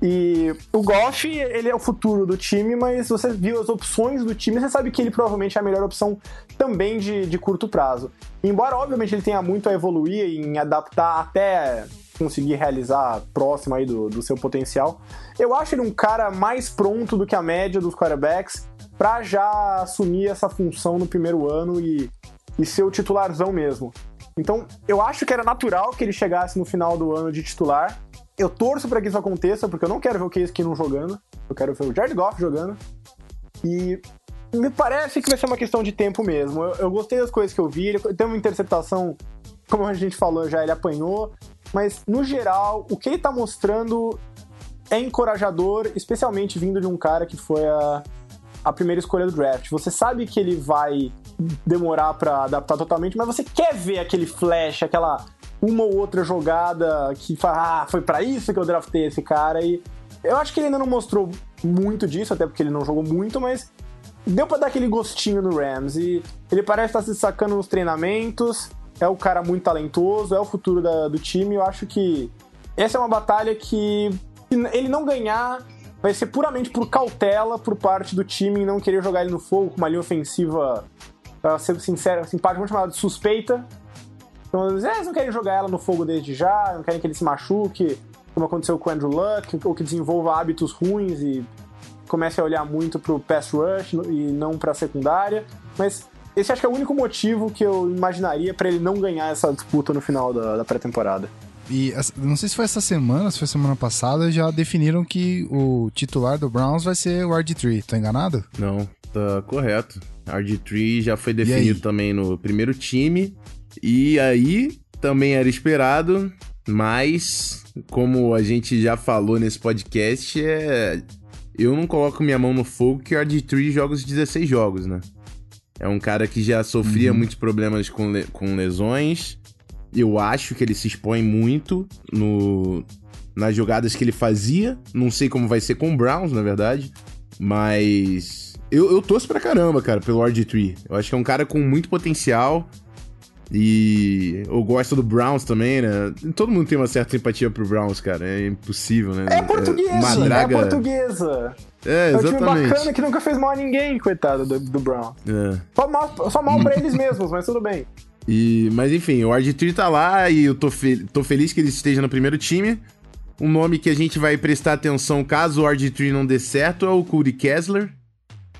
E o Goff, ele é o futuro do time, mas você viu as opções do time, você sabe que ele provavelmente é a melhor opção também de, de curto prazo. Embora, obviamente, ele tenha muito a evoluir em adaptar até conseguir realizar próximo aí do, do seu potencial, eu acho ele um cara mais pronto do que a média dos quarterbacks para já assumir essa função no primeiro ano e, e ser o titularzão mesmo. Então, eu acho que era natural que ele chegasse no final do ano de titular. Eu torço para que isso aconteça, porque eu não quero ver o Case Keenum jogando. Eu quero ver o Jared Goff jogando. E me parece que vai ser uma questão de tempo mesmo. Eu, eu gostei das coisas que eu vi. Ele tem uma interceptação, como a gente falou já, ele apanhou. Mas, no geral, o que ele tá mostrando é encorajador, especialmente vindo de um cara que foi a, a primeira escolha do draft. Você sabe que ele vai demorar para adaptar totalmente, mas você quer ver aquele flash, aquela uma ou outra jogada que fala, ah, foi para isso que eu draftei esse cara e eu acho que ele ainda não mostrou muito disso, até porque ele não jogou muito, mas deu para dar aquele gostinho no Rams e ele parece estar se sacando nos treinamentos, é o cara muito talentoso, é o futuro da, do time, eu acho que essa é uma batalha que ele não ganhar vai ser puramente por cautela por parte do time em não querer jogar ele no fogo com uma linha ofensiva pra ser sincero, simpática, vamos chamar de suspeita. Então, eles, eles não querem jogar ela no fogo desde já, não querem que ele se machuque, como aconteceu com o Andrew Luck, ou que desenvolva hábitos ruins e comece a olhar muito pro pass rush e não pra secundária. Mas esse acho que é o único motivo que eu imaginaria para ele não ganhar essa disputa no final da, da pré-temporada. E não sei se foi essa semana, se foi semana passada, já definiram que o titular do Browns vai ser o RG3. Tô enganado? Não, tá correto. RG3 já foi definido também no primeiro time. E aí também era esperado, mas como a gente já falou nesse podcast, é eu não coloco minha mão no fogo que o RG3 joga os 16 jogos, né? É um cara que já sofria uhum. muitos problemas com, le com lesões. Eu acho que ele se expõe muito no, nas jogadas que ele fazia. Não sei como vai ser com o Browns, na verdade. Mas eu, eu torço pra caramba, cara, pelo RG3. Eu acho que é um cara com muito potencial. E eu gosto do Browns também, né? Todo mundo tem uma certa simpatia pro Browns, cara. É impossível, né? É portuguesa, é, Madraga... é portuguesa. É, exatamente. É um time bacana que nunca fez mal a ninguém, coitado do, do Brown. É. Só, mal, só mal pra eles mesmos, mas tudo bem. E, mas enfim, o RG3 tá lá e eu tô, fe tô feliz que ele esteja no primeiro time. Um nome que a gente vai prestar atenção caso o RG3 não dê certo é o Cody Kessler.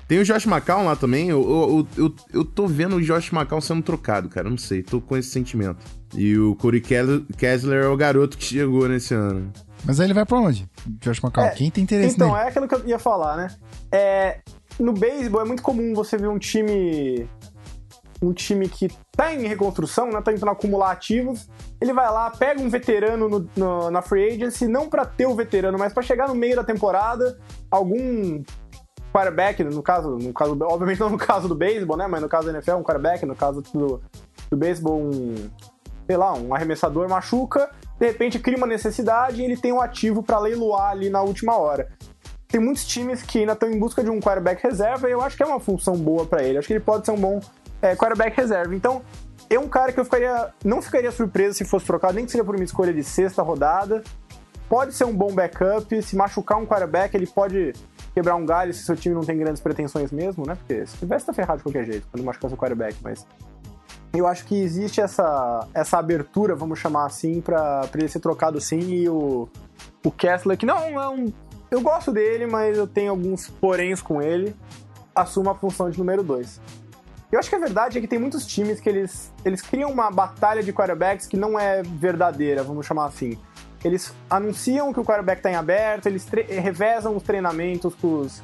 Tem o Josh McCown lá também. Eu, eu, eu, eu tô vendo o Josh McCown sendo trocado, cara. Não sei, tô com esse sentimento. E o Cody Kessler é o garoto que chegou nesse ano. Mas aí ele vai pra onde? Josh McCown? É, Quem tem interesse então, nele? é aquilo que eu ia falar, né? É, no beisebol é muito comum você ver um time um time que tá em reconstrução, né, tá tentando acumular ativos, ele vai lá, pega um veterano no, no, na free agency, não para ter o veterano, mas para chegar no meio da temporada, algum quarterback, no caso, no caso, obviamente não no caso do beisebol, né, mas no caso do NFL, um quarterback, no caso do, do beisebol, um, sei lá, um arremessador machuca, de repente cria uma necessidade e ele tem um ativo para leiloar ali na última hora. Tem muitos times que ainda estão em busca de um quarterback reserva e eu acho que é uma função boa para ele. Acho que ele pode ser um bom é, quarterback reserva. Então, é um cara que eu ficaria, não ficaria surpreso se fosse trocado, nem que seja por uma escolha de sexta rodada. Pode ser um bom backup. Se machucar um quarterback, ele pode quebrar um galho se seu time não tem grandes pretensões mesmo, né? Porque se tivesse, tá ferrado de qualquer jeito quando machucar seu quarterback. Mas eu acho que existe essa, essa abertura, vamos chamar assim, para ele ser trocado sim. E o, o Kessler, que não é um. Eu gosto dele, mas eu tenho alguns poréns com ele, assuma a função de número 2. Eu acho que a verdade é que tem muitos times que eles, eles criam uma batalha de quarterbacks que não é verdadeira, vamos chamar assim. Eles anunciam que o quarterback está em aberto, eles revezam os treinamentos com os,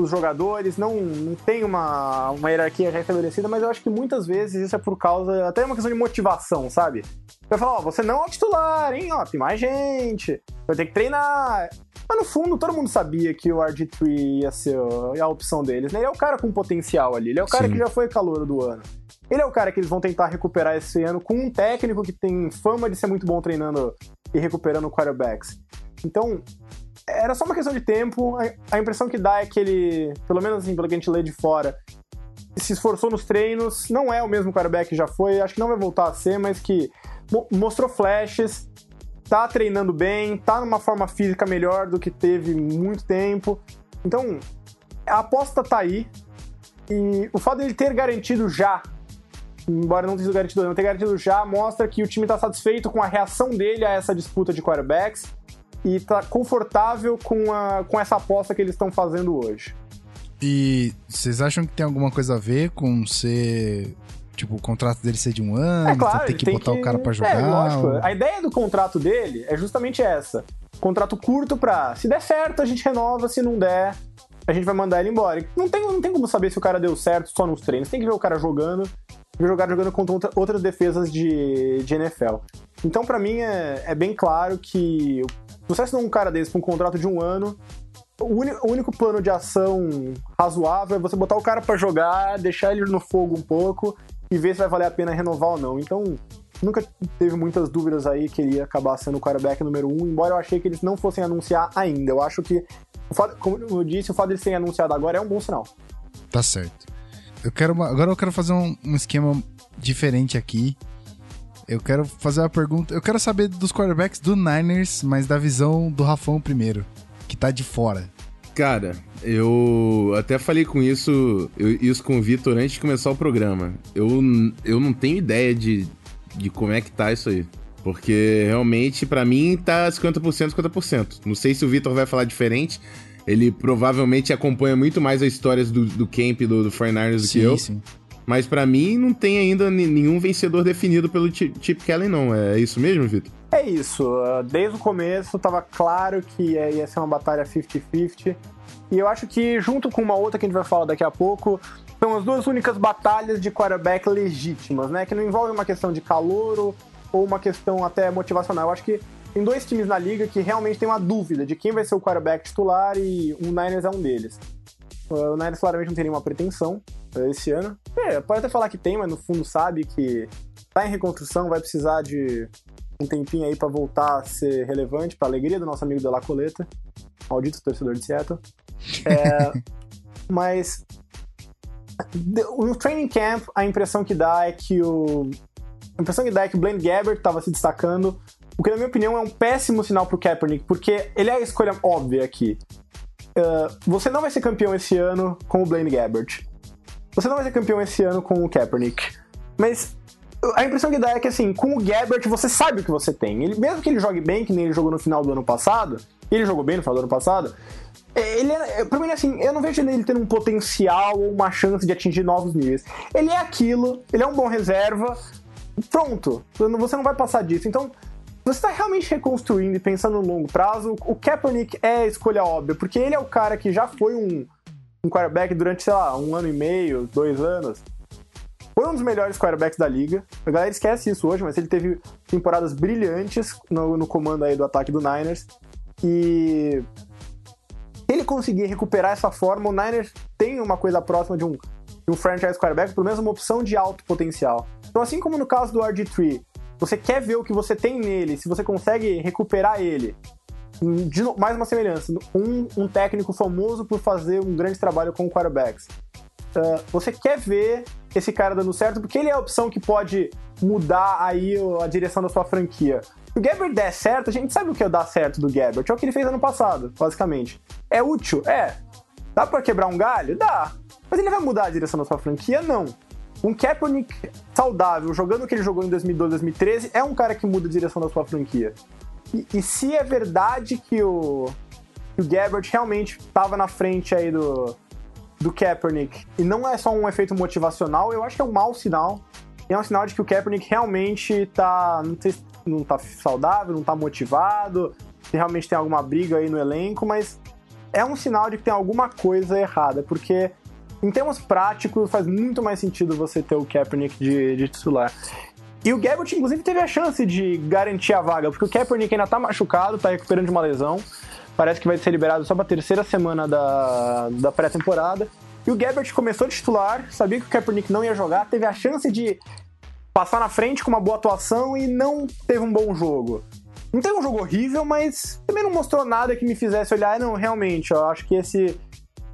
os jogadores, não, não tem uma, uma hierarquia restabelecida, mas eu acho que muitas vezes isso é por causa, até uma questão de motivação, sabe? Vai falar, ó, você não é o titular, hein? Ó, tem mais gente, vai ter que treinar. Mas no fundo, todo mundo sabia que o RG3 ia ser a opção deles, né? Ele é o cara com potencial ali, ele é o cara Sim. que já foi calor do ano. Ele é o cara que eles vão tentar recuperar esse ano com um técnico que tem fama de ser muito bom treinando e recuperando quarterbacks. Então, era só uma questão de tempo. A- impressão que dá é que ele, pelo menos assim, pelo que a gente lê de fora, se esforçou nos treinos. Não é o mesmo quarterback que já foi, acho que não vai voltar a ser, mas que mo- mostrou flashes, tá treinando bem, tá numa forma física melhor do que teve muito tempo. Então, a aposta tá aí. E o fato dele ter garantido já, embora não tenha sido garantido, não ter garantido já, mostra que o time tá satisfeito com a reação dele a essa disputa de quarterbacks e tá confortável com, a, com essa aposta que eles estão fazendo hoje. E vocês acham que tem alguma coisa a ver com ser. Tipo, o contrato dele ser de um ano? É claro, ele que tem botar o cara pra jogar? É, lógico. ou- A ideia do contrato dele é justamente essa. Contrato curto pra, se der certo, a gente renova, se não der, a gente vai mandar ele embora. Não tem, não tem como saber se o cara deu certo só nos treinos. Tem que ver o cara jogando, ver jogar jogando contra outra- outras defesas de, de NFL. Então, pra mim, é, é bem claro que você assinar um cara desse com um contrato de um ano, o, o único plano de ação razoável é você botar o cara pra jogar, deixar ele no fogo um pouco e ver se vai valer a pena renovar ou não. Então, nunca teve muitas dúvidas aí que ele ia acabar sendo o quarterback número um, embora eu achei que eles não fossem anunciar ainda. Eu acho que, como eu disse, o fato deles terem anunciado agora é um bom sinal. Tá certo. Eu quero uma- agora eu quero fazer um, um esquema diferente aqui. Eu quero fazer uma pergunta. Eu quero saber dos quarterbacks do Niners, mas da visão do Rafão primeiro, que tá de fora. Cara, eu até falei com isso, eu- isso com o Vitor antes de começar o programa. Eu, eu não tenho ideia de, de como é que tá isso aí. Porque realmente, pra mim, tá 50%, 50%. Não sei se o Vitor vai falar diferente. Ele provavelmente acompanha muito mais as histórias do, do camp do, do 49ers do que eu. sim. Mas pra mim, não tem ainda nenhum vencedor definido pelo Chip Kelly, não. É isso mesmo, Vitor? É isso. uh, Desde o começo tava claro que ia ia ser uma batalha 50-50. E eu acho que, junto com uma outra que a gente vai falar daqui a pouco, são as duas únicas batalhas de quarterback legítimas, né? Que não envolvem uma questão de calor ou uma questão até motivacional. Eu acho que tem dois times na liga que realmente tem uma dúvida de quem vai ser o quarterback titular e o Niners é um deles. O Niners claramente não tem nenhuma pretensão uh, esse ano. É, pode até falar que tem, mas no fundo sabe que tá em reconstrução, vai precisar de um tempinho aí pra voltar a ser relevante, pra alegria do nosso amigo de La Coleta, maldito torcedor de Seattle. É, mas no training camp, a impressão que dá é que o a impressão que dá é que o Blaine Gabbert estava se destacando, o que na minha opinião é um péssimo sinal pro Kaepernick, porque ele é a escolha óbvia aqui. Uh, você não vai ser campeão esse ano com o Blaine Gabbert. Você não vai ser campeão esse ano com o Kaepernick. Mas a impressão que dá é que, assim, com o Gabbert você sabe o que você tem. Ele, mesmo que ele jogue bem, que nem ele jogou no final do ano passado, ele jogou bem no final do ano passado, é, ele é, pra mim, assim, eu não vejo ele tendo um potencial ou uma chance de atingir novos níveis. Ele é aquilo, ele é um bom reserva, pronto, você não vai passar disso. Então, você está realmente reconstruindo e pensando no longo prazo, o Kaepernick é escolha óbvia, porque ele é o cara que já foi um, um quarterback durante, sei lá, um ano e meio, dois anos. Foi um dos melhores quarterbacks da liga. A galera esquece isso hoje, mas ele teve temporadas brilhantes no, no comando aí do ataque do Niners. E ele conseguir recuperar essa forma, o Niners tem uma coisa próxima de um, de um franchise quarterback, pelo menos uma opção de alto potencial. Então, assim como no caso do RG3, você quer ver o que você tem nele, se você consegue recuperar ele. De mais uma semelhança, um, um técnico famoso por fazer um grande trabalho com quarterbacks. Uh, você quer ver esse cara dando certo, porque ele é a opção que pode mudar aí a direção da sua franquia. Se o Gabbert der certo, a gente sabe o que é dar certo do Gabbert, é o que ele fez ano passado, basicamente. É útil? É. Dá pra quebrar um galho? Dá. Mas ele vai mudar a direção da sua franquia? Não. Um Kaepernick saudável, jogando o que ele jogou em 2012, 2013, é um cara que muda a direção da sua franquia. E, e se é verdade que o, que o realmente estava na frente aí do, do Kaepernick, e não é só um efeito motivacional, eu acho que é um mau sinal. E é um sinal de que o Kaepernick realmente tá, não, sei se não tá saudável, não tá motivado, se realmente tem alguma briga aí no elenco, mas é um sinal de que tem alguma coisa errada, porque em termos práticos faz muito mais sentido você ter o Kaepernick de, de titular. E o Gabbert, inclusive, teve a chance de garantir a vaga, porque o Kaepernick ainda tá machucado, tá recuperando de uma lesão. Parece que vai ser liberado só pra terceira semana da, da pré-temporada. E o Gabbert começou de titular, sabia que o Kaepernick não ia jogar, teve a chance de passar na frente com uma boa atuação e não teve um bom jogo. Não teve um jogo horrível, mas também não mostrou nada que me fizesse olhar, não, realmente, eu acho que esse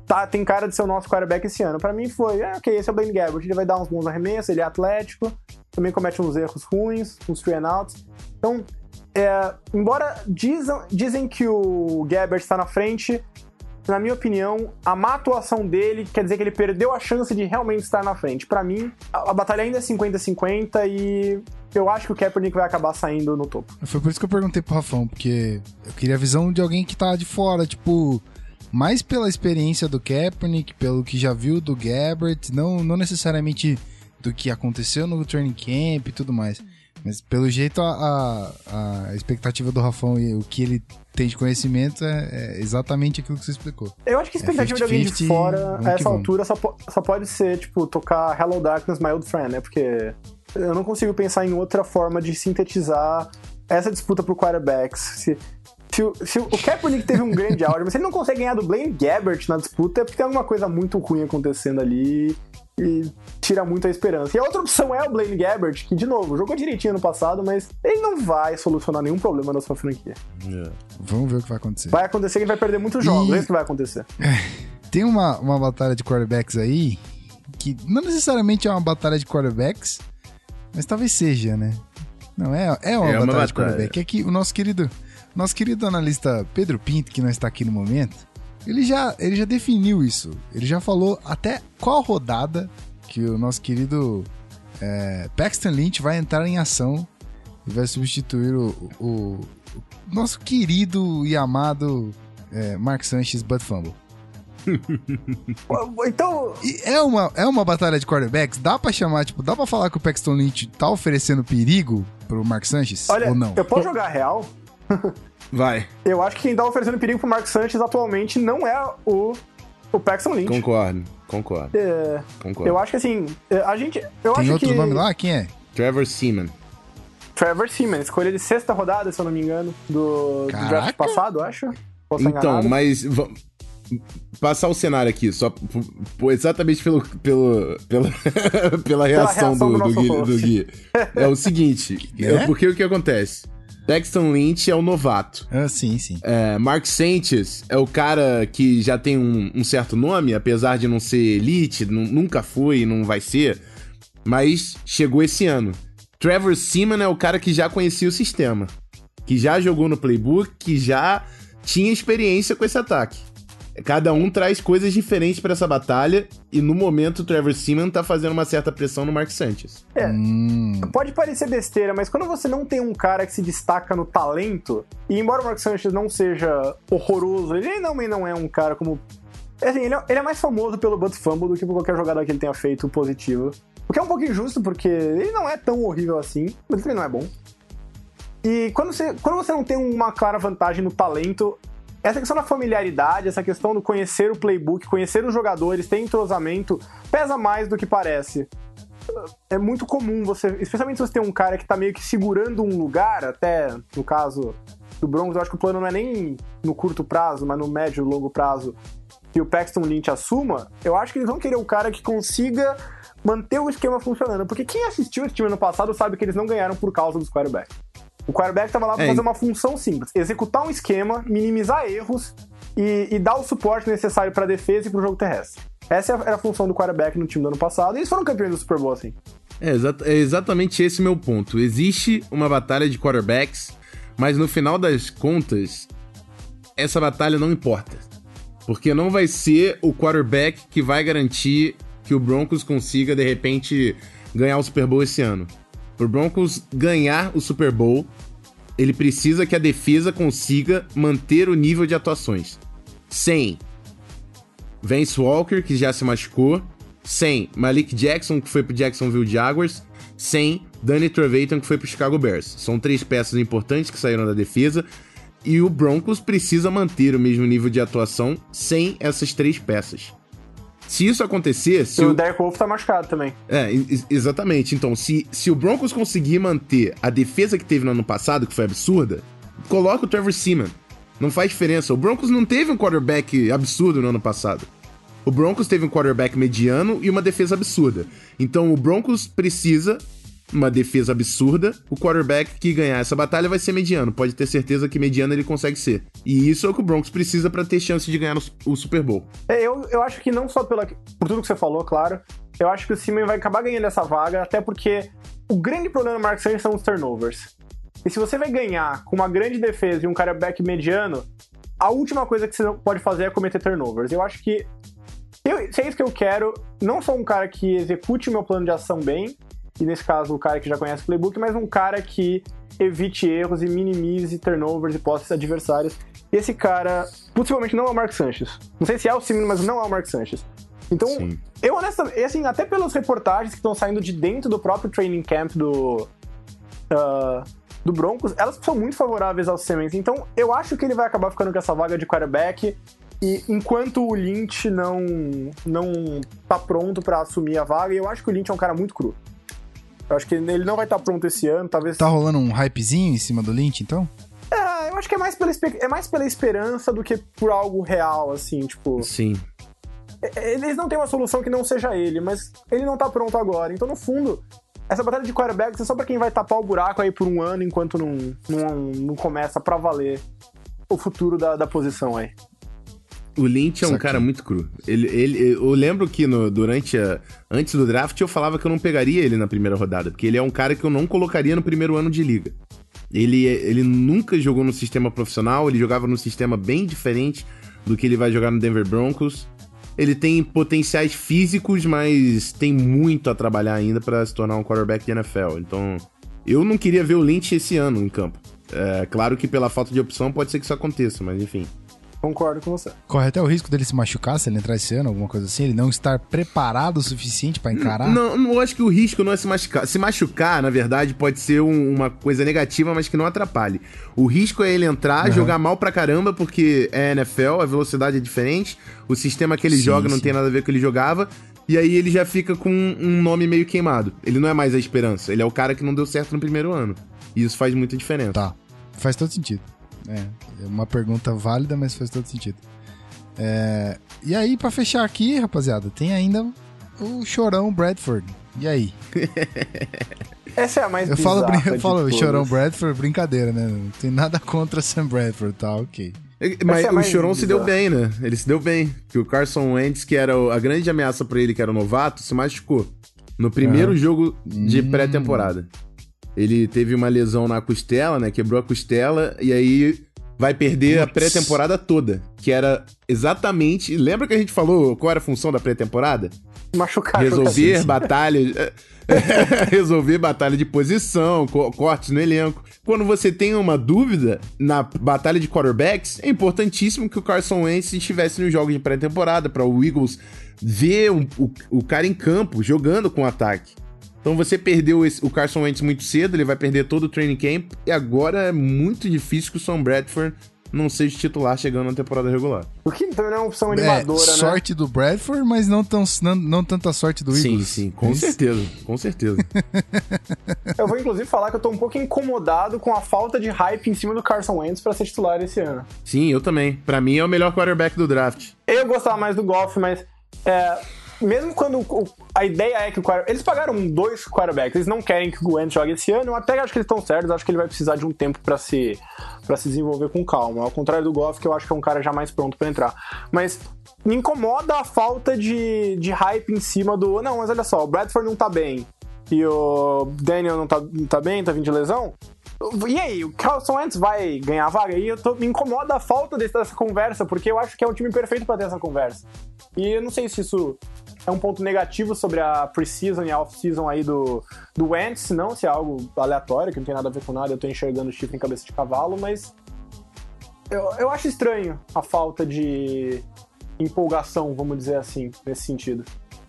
tá, tem cara de ser o nosso quarterback esse ano. Para mim foi, é, ok, esse é o Blaine Gabbert, ele vai dar uns bons arremessos, ele é atlético, também comete uns erros ruins, uns three and outs. Então, é, embora dizem, dizem que o Gabbert está na frente, na minha opinião, a má atuação dele quer dizer que ele perdeu a chance de realmente estar na frente. Para mim, a, a, batalha ainda é 50-50 e eu acho que o Kaepernick vai acabar saindo no topo. Foi por isso que eu perguntei pro Rafão, porque eu queria a visão de alguém que tá de fora, tipo, mais pela experiência do Kaepernick, pelo que já viu do Gabbert, não, não necessariamente do que aconteceu no training camp e tudo mais. Mas pelo jeito a, a, a expectativa do Rafão e o que ele tem de conhecimento é, é, exatamente aquilo que você explicou. Eu acho que a é expectativa é 50, de alguém de fora, a essa altura, só, só pode ser, tipo, tocar Hello Darkness, My Old Friend, né? Porque eu não consigo pensar em outra forma de sintetizar essa disputa pro quarterbacks. Se, se, se o Kaepernick teve um grande áudio, mas se ele não consegue ganhar do Blaine Gabbert na disputa, é porque tem alguma coisa muito ruim acontecendo ali e tira muito a esperança. E a outra opção é o Blaine Gabbert, que, de novo, jogou direitinho no passado, mas ele não vai solucionar nenhum problema na sua franquia. Yeah. Vamos ver o que vai acontecer. Vai acontecer que ele vai perder muitos jogos, e... é isso que vai acontecer. Tem uma, uma batalha de quarterbacks aí, que não necessariamente é uma batalha de quarterbacks, mas talvez seja, né? Não, é, é uma, é batalha, uma batalha de quarterback. É que o nosso querido, nosso querido analista Pedro Pinto, que não está aqui no momento, ele já, ele já definiu isso. Ele já falou até qual rodada que o nosso querido é, Paxton Lynch vai entrar em ação e vai substituir o, o, o nosso querido e amado é, Mark Sanchez Bud Fumble. então. é uma, é uma batalha de quarterbacks? Dá pra chamar, tipo, dá pra falar que o Paxton Lynch tá oferecendo perigo pro Mark Sanchez? Olha, ou não? Eu posso jogar real? Vai. Eu acho que quem tá oferecendo perigo pro Mark Sanchez atualmente não é o, o Paxton Lynch. Concordo, concordo. É, concordo. Eu acho que assim, é, a gente. Eu Tem acho outro que... nome lá? Quem é? Trevor Seaman. Trevor Seaman, escolha de sexta rodada, se eu não me engano, do, do draft passado, acho. Posso então, mas passar o cenário aqui, só exatamente pelo, pelo, pela, pela reação, reação do, do, do, Gui, do, Gui, É o seguinte, é? porque o que acontece? Paxton Lynch é o novato. Ah, sim, sim. É, Mark Sanchez é o cara que já tem um, um certo nome, apesar de não ser elite, nunca foi e não vai ser, mas chegou esse ano. Trevor Seaman é o cara que já conhecia o sistema, que já jogou no playbook, que já tinha experiência com esse ataque. Cada um traz coisas diferentes para essa batalha e no momento o Trevor Seaman tá fazendo uma certa pressão no Mark Sanchez. É, hum. pode parecer besteira, mas quando você não tem um cara que se destaca no talento, e embora o Mark Sanchez não seja horroroso, ele também não é um cara como... Assim, ele é, ele é mais famoso pelo Butt Fumble do que por qualquer jogada que ele tenha feito positivo. O que é um pouco injusto, porque ele não é tão horrível assim, mas ele também não é bom. E quando você, quando você não tem uma clara vantagem no talento, essa questão da familiaridade, essa questão do conhecer o playbook, conhecer os jogadores, ter entrosamento, pesa mais do que parece. É muito comum você, especialmente se você tem um cara que tá meio que segurando um lugar, até no caso do Broncos, eu acho que o plano não é nem no curto prazo, mas no médio e longo prazo, que o Paxton Lynch assuma, eu acho que eles vão querer um cara que consiga manter o esquema funcionando. Porque quem assistiu esse time no passado sabe que eles não ganharam por causa dos quarterbacks. O quarterback estava lá para é. fazer uma função simples: executar um esquema, minimizar erros e, e dar o suporte necessário para a defesa e para o jogo terrestre. Essa era a função do quarterback no time do ano passado e eles foram campeões do Super Bowl assim. É, é exatamente esse meu ponto. Existe uma batalha de quarterbacks, mas no final das contas, essa batalha não importa. Porque não vai ser o quarterback que vai garantir que o Broncos consiga, de repente, ganhar o Super Bowl esse ano. Pro Broncos ganhar o Super Bowl, ele precisa que a defesa consiga manter o nível de atuações. Sem Vance Walker, que já se machucou, sem Malik Jackson, que foi pro Jacksonville Jaguars, sem Danny Trevathan, que foi pro Chicago Bears. São três peças importantes que saíram da defesa. E o Broncos precisa manter o mesmo nível de atuação sem essas três peças. Se isso acontecer, se E o, o Derek Wolf tá machucado também. é, ex- exatamente. Então, se, se o Broncos conseguir manter a defesa que teve no ano passado, que foi absurda, coloca o Trevor Seaman. Não faz diferença. O Broncos não teve um quarterback absurdo no ano passado. O Broncos teve um quarterback mediano e uma defesa absurda. Então, o Broncos precisa uma defesa absurda. O quarterback que ganhar essa batalha vai ser mediano. Pode ter certeza que mediano ele consegue ser. E isso é o que o Broncos precisa pra ter chance de ganhar o- Super Bowl. É, eu, eu acho que não só pela, por tudo que você falou, claro, eu acho que o Simon vai acabar ganhando essa vaga, até porque o grande problema do Mark Sanchez são os turnovers. E se você vai ganhar com uma grande defesa e um quarterback mediano, a última coisa que você pode fazer é cometer turnovers. Eu acho que eu, se é isso que eu quero, não sou um cara que execute o meu plano de ação bem, e nesse caso o cara que já conhece o playbook, mas um cara que evite erros e minimize turnovers e posses adversários. E esse cara, possivelmente não é o Mark Sanchez. Não sei se é o Simon, mas não é o Mark Sanchez. Então, Sim. eu honestamente, assim, até pelas reportagens que estão saindo de dentro do próprio training camp do, ah, do Broncos, elas são muito favoráveis ao Simmons. Então, eu acho que ele vai acabar ficando com essa vaga de quarterback. E enquanto o Lynch não, não tá pronto pra assumir a vaga, eu acho que o Lynch é um cara muito cru. Eu acho que ele não vai estar pronto esse ano, talvez. Tá rolando um hypezinho em cima do Lynch, então? É, eu acho que é mais, pela, é mais pela esperança do que por algo real, assim, tipo. Sim. Eles não têm uma solução que não seja ele, mas ele não tá pronto agora. Então, no fundo, essa batalha de quarterbacks é só pra quem vai tapar o buraco aí por um ano enquanto não, não, não começa pra valer o futuro da, da posição aí. O Lynch é um cara muito cru. Ele, ele, eu lembro que no- durante a, antes do draft eu falava que eu não pegaria ele na primeira rodada, porque ele é um cara que eu não colocaria no primeiro ano de liga. Ele, ele nunca jogou no sistema profissional, ele jogava num sistema bem diferente do que ele vai jogar no Denver Broncos. Ele tem potenciais físicos, mas tem muito a trabalhar ainda pra se tornar um quarterback de NFL. Então, eu não queria ver o Lynch esse ano em campo. É, claro que pela falta de opção pode ser que isso aconteça, mas enfim. Concordo com você. Corre até o risco dele se machucar se ele entrar esse ano, alguma coisa assim, ele não estar preparado o suficiente pra encarar. Não, não, eu acho que o risco não é se machucar. Se machucar, na verdade, pode ser um- uma coisa negativa, mas que não atrapalhe. O risco é ele entrar, Uhum. jogar mal pra caramba, porque é NFL, a velocidade é diferente, o sistema que ele Sim, joga não sim. tem nada a ver com o que ele jogava, e aí ele já fica com um nome meio queimado. Ele não é mais a esperança, ele é o cara que não deu certo no primeiro ano. E isso faz muita diferença. Tá. Faz todo sentido. É, é uma pergunta válida, mas faz todo sentido. É, e aí, pra fechar aqui, rapaziada, tem ainda o chorão Bradford. E aí? Essa é a mais Eu falo, eu de falo todas. chorão Bradford, brincadeira, né? Não tem nada contra Sam Bradford, tá? Ok. É, Mas é o Chorão se deu bem, né? Ele se deu bem. Que o Carson Wentz, que era a grande ameaça pra ele, que era o novato, se machucou. No primeiro Aham. jogo de Hum. pré-temporada. Ele teve uma lesão na costela, né? Quebrou a costela e aí vai perder a Putz. pré-temporada toda. Que era exatamente. Lembra que a gente falou qual era a função da pré-temporada? Machucar Resolver jogador. batalhas. resolver batalha de posição, co- cortes no elenco. Quando você tem uma dúvida na batalha de quarterbacks, é importantíssimo que o Carson Wentz estivesse nos jogos de pré-temporada para o Eagles ver um- o, o cara em campo jogando com ataque. Então você perdeu esse- o Carson Wentz muito cedo, ele vai perder todo o training camp e agora é muito difícil que o Sam Bradford não seja titular chegando na temporada regular. O que não é uma opção É, animadora, né? sorte do Bradford, mas não, tão, não, não tanta sorte do Sim, Eagles. sim, É com isso? certeza, com certeza. Eu vou inclusive falar que eu tô um pouco incomodado com a falta de hype em cima do Carson Wentz pra ser titular esse ano. Sim, eu também. Pra mim é o melhor quarterback do draft. Eu gostava mais do Goff, mas é, mesmo quando a ideia é que o quarterback... Eles pagaram dois quarterbacks, eles não querem que o Wentz jogue esse ano, até acho que eles estão certos, acho que ele vai precisar de um tempo pra se, pra se desenvolver com calma. Ao contrário do Goff, que eu acho que é um cara já mais pronto pra entrar. Mas me incomoda a falta de, de hype em cima do... Não, mas olha só, o Bradford não tá bem, e o Daniel não tá, não tá bem, tá vindo de lesão... E aí, o Carlson Wentz vai ganhar a vaga? E eu tô, me incomoda a falta dessa conversa, porque eu acho que é o time perfeito pra ter essa conversa. E eu não sei se isso é um ponto negativo sobre a pre-season e a off-season aí do, do Wentz, não, se é algo aleatório, que não tem nada a ver com nada, eu tô enxergando chifre em cabeça de cavalo, mas eu, eu acho estranho a falta de empolgação, vamos dizer assim, nesse sentido.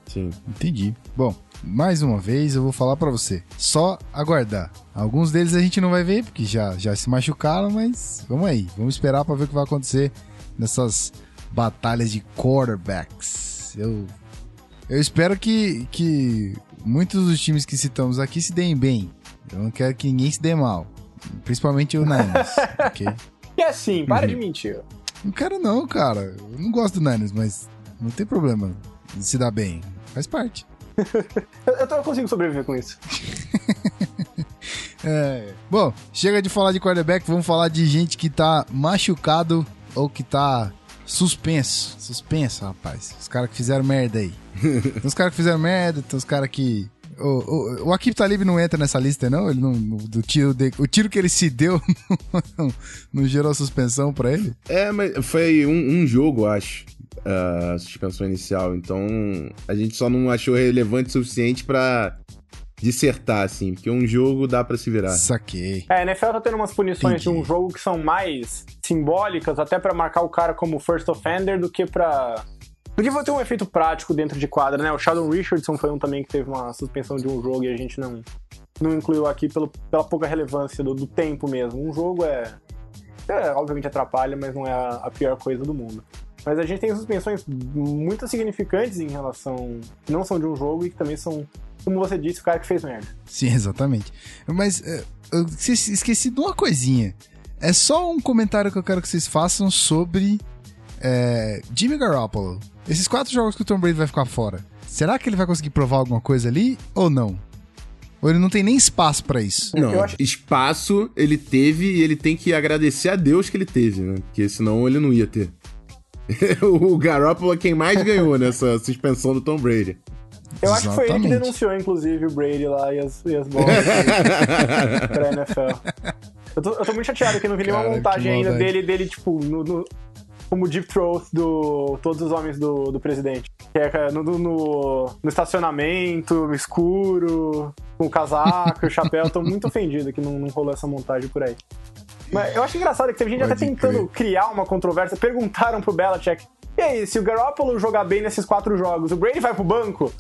Sim. Entendi. Bom, mais uma vez, eu vou falar pra você. Só aguardar. Alguns deles a gente não vai ver, porque já, já se machucaram, mas vamos aí. Vamos esperar pra ver o que vai acontecer nessas batalhas de quarterbacks. Eu, eu espero que, que muitos dos times que citamos aqui se deem bem. Eu não quero que ninguém se dê mal. Principalmente o Niners, ok? E assim, para Uhum. de mentir. Não quero não, cara. Eu não gosto do Niners, mas não tem problema de se dar bem. Faz parte. Eu, eu consigo sobreviver com isso. É. Bom, chega de falar de quarterback, vamos falar de gente que tá machucado ou que tá suspenso. Suspenso, rapaz. Os caras que fizeram merda aí. tem os caras que fizeram merda, tem os caras que. O, o, o Akib Talib não entra nessa lista, não? Ele não. Do tiro de- o tiro que ele se deu não, não gerou suspensão pra ele? É, mas foi um, um jogo, acho, a suspensão inicial. Então, a gente só não achou relevante o suficiente pra dissertar, assim. Porque um jogo dá pra se virar. Saquei. É, a NFL tá tendo umas punições Entendi. de um jogo que são mais simbólicas, até pra marcar o cara como first offender, do que pra. Do que vai ter um efeito prático dentro de quadra, né? O Sheldon Richardson foi um também que teve uma suspensão de um jogo e a gente não, não incluiu aqui pelo, pela pouca relevância do, do tempo mesmo. Um jogo é, é. Obviamente atrapalha, mas não é a, a pior coisa do mundo. Mas a gente tem suspensões muito significantes em relação. que não são de um jogo e que também são, como você disse, o cara que fez merda. Sim, exatamente. Mas é, eu esqueci, de uma coisinha. É só um comentário que eu quero que vocês façam sobre é, Jimmy Garoppolo. Esses quatro jogos que o Tom Brady vai ficar fora. Será que ele vai conseguir provar alguma coisa ali ou não? Ou ele não tem nem espaço pra isso? Não, Eu acho- espaço ele teve e ele tem que agradecer a Deus que ele teve, né? Porque senão ele não ia ter. o Garoppolo é quem mais ganhou nessa suspensão do Tom Brady. Eu acho que foi ele que Exatamente. denunciou, inclusive, o Brady lá e as, e as bolas pra NFL. Eu tô, eu tô muito chateado que não vi nenhuma Cara, que montagem ainda dele, dele, tipo, no, no- como deep throat do Todos os Homens do, do Presidente. Que é no, no, no- no estacionamento, escuro, com o casaco, o chapéu. Tô muito ofendido que não, não rolou essa montagem por aí. Mas eu acho engraçado que teve gente até Pode tentando crer. criar uma controvérsia. Perguntaram pro Belichick, e aí, se o Garoppolo jogar bem nesses quatro jogos, o Brady vai pro banco?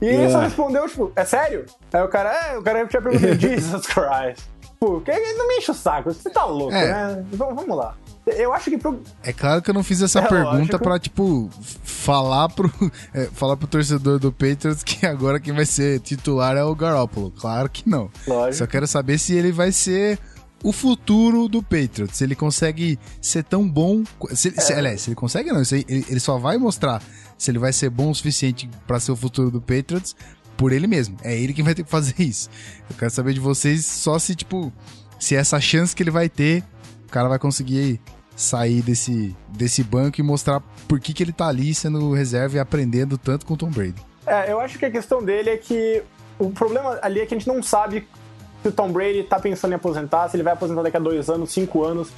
E ele É. só respondeu, tipo, é sério? Aí o cara, é, o cara tinha perguntado, Jesus Christ. Pô, que- não me enche o saco, você tá louco, É. né? Vamos, vamos lá. Eu acho que pro, É claro que eu não fiz essa É, pergunta lógico. pra, tipo, falar pro, é, falar pro torcedor do Patriots que agora quem vai ser titular é o Garoppolo. Claro que não. Lógico. Só quero saber se ele vai ser o futuro do Patriots. Se ele consegue ser tão bom. Se, ele- se, É. aliás, se ele consegue, não. Ele, ele só vai mostrar se ele vai ser bom o suficiente pra ser o futuro do Patriots por ele mesmo. É ele quem vai ter que fazer isso. Eu quero saber de vocês só se, tipo, se essa chance que ele vai ter, o cara vai conseguir sair desse, desse banco e mostrar por que, que ele tá ali sendo reserva e aprendendo tanto com o Tom Brady. É, eu acho que a questão dele é que o problema ali é que a gente não sabe se o Tom Brady tá pensando em aposentar, se ele vai aposentar daqui a dois anos, cinco anos,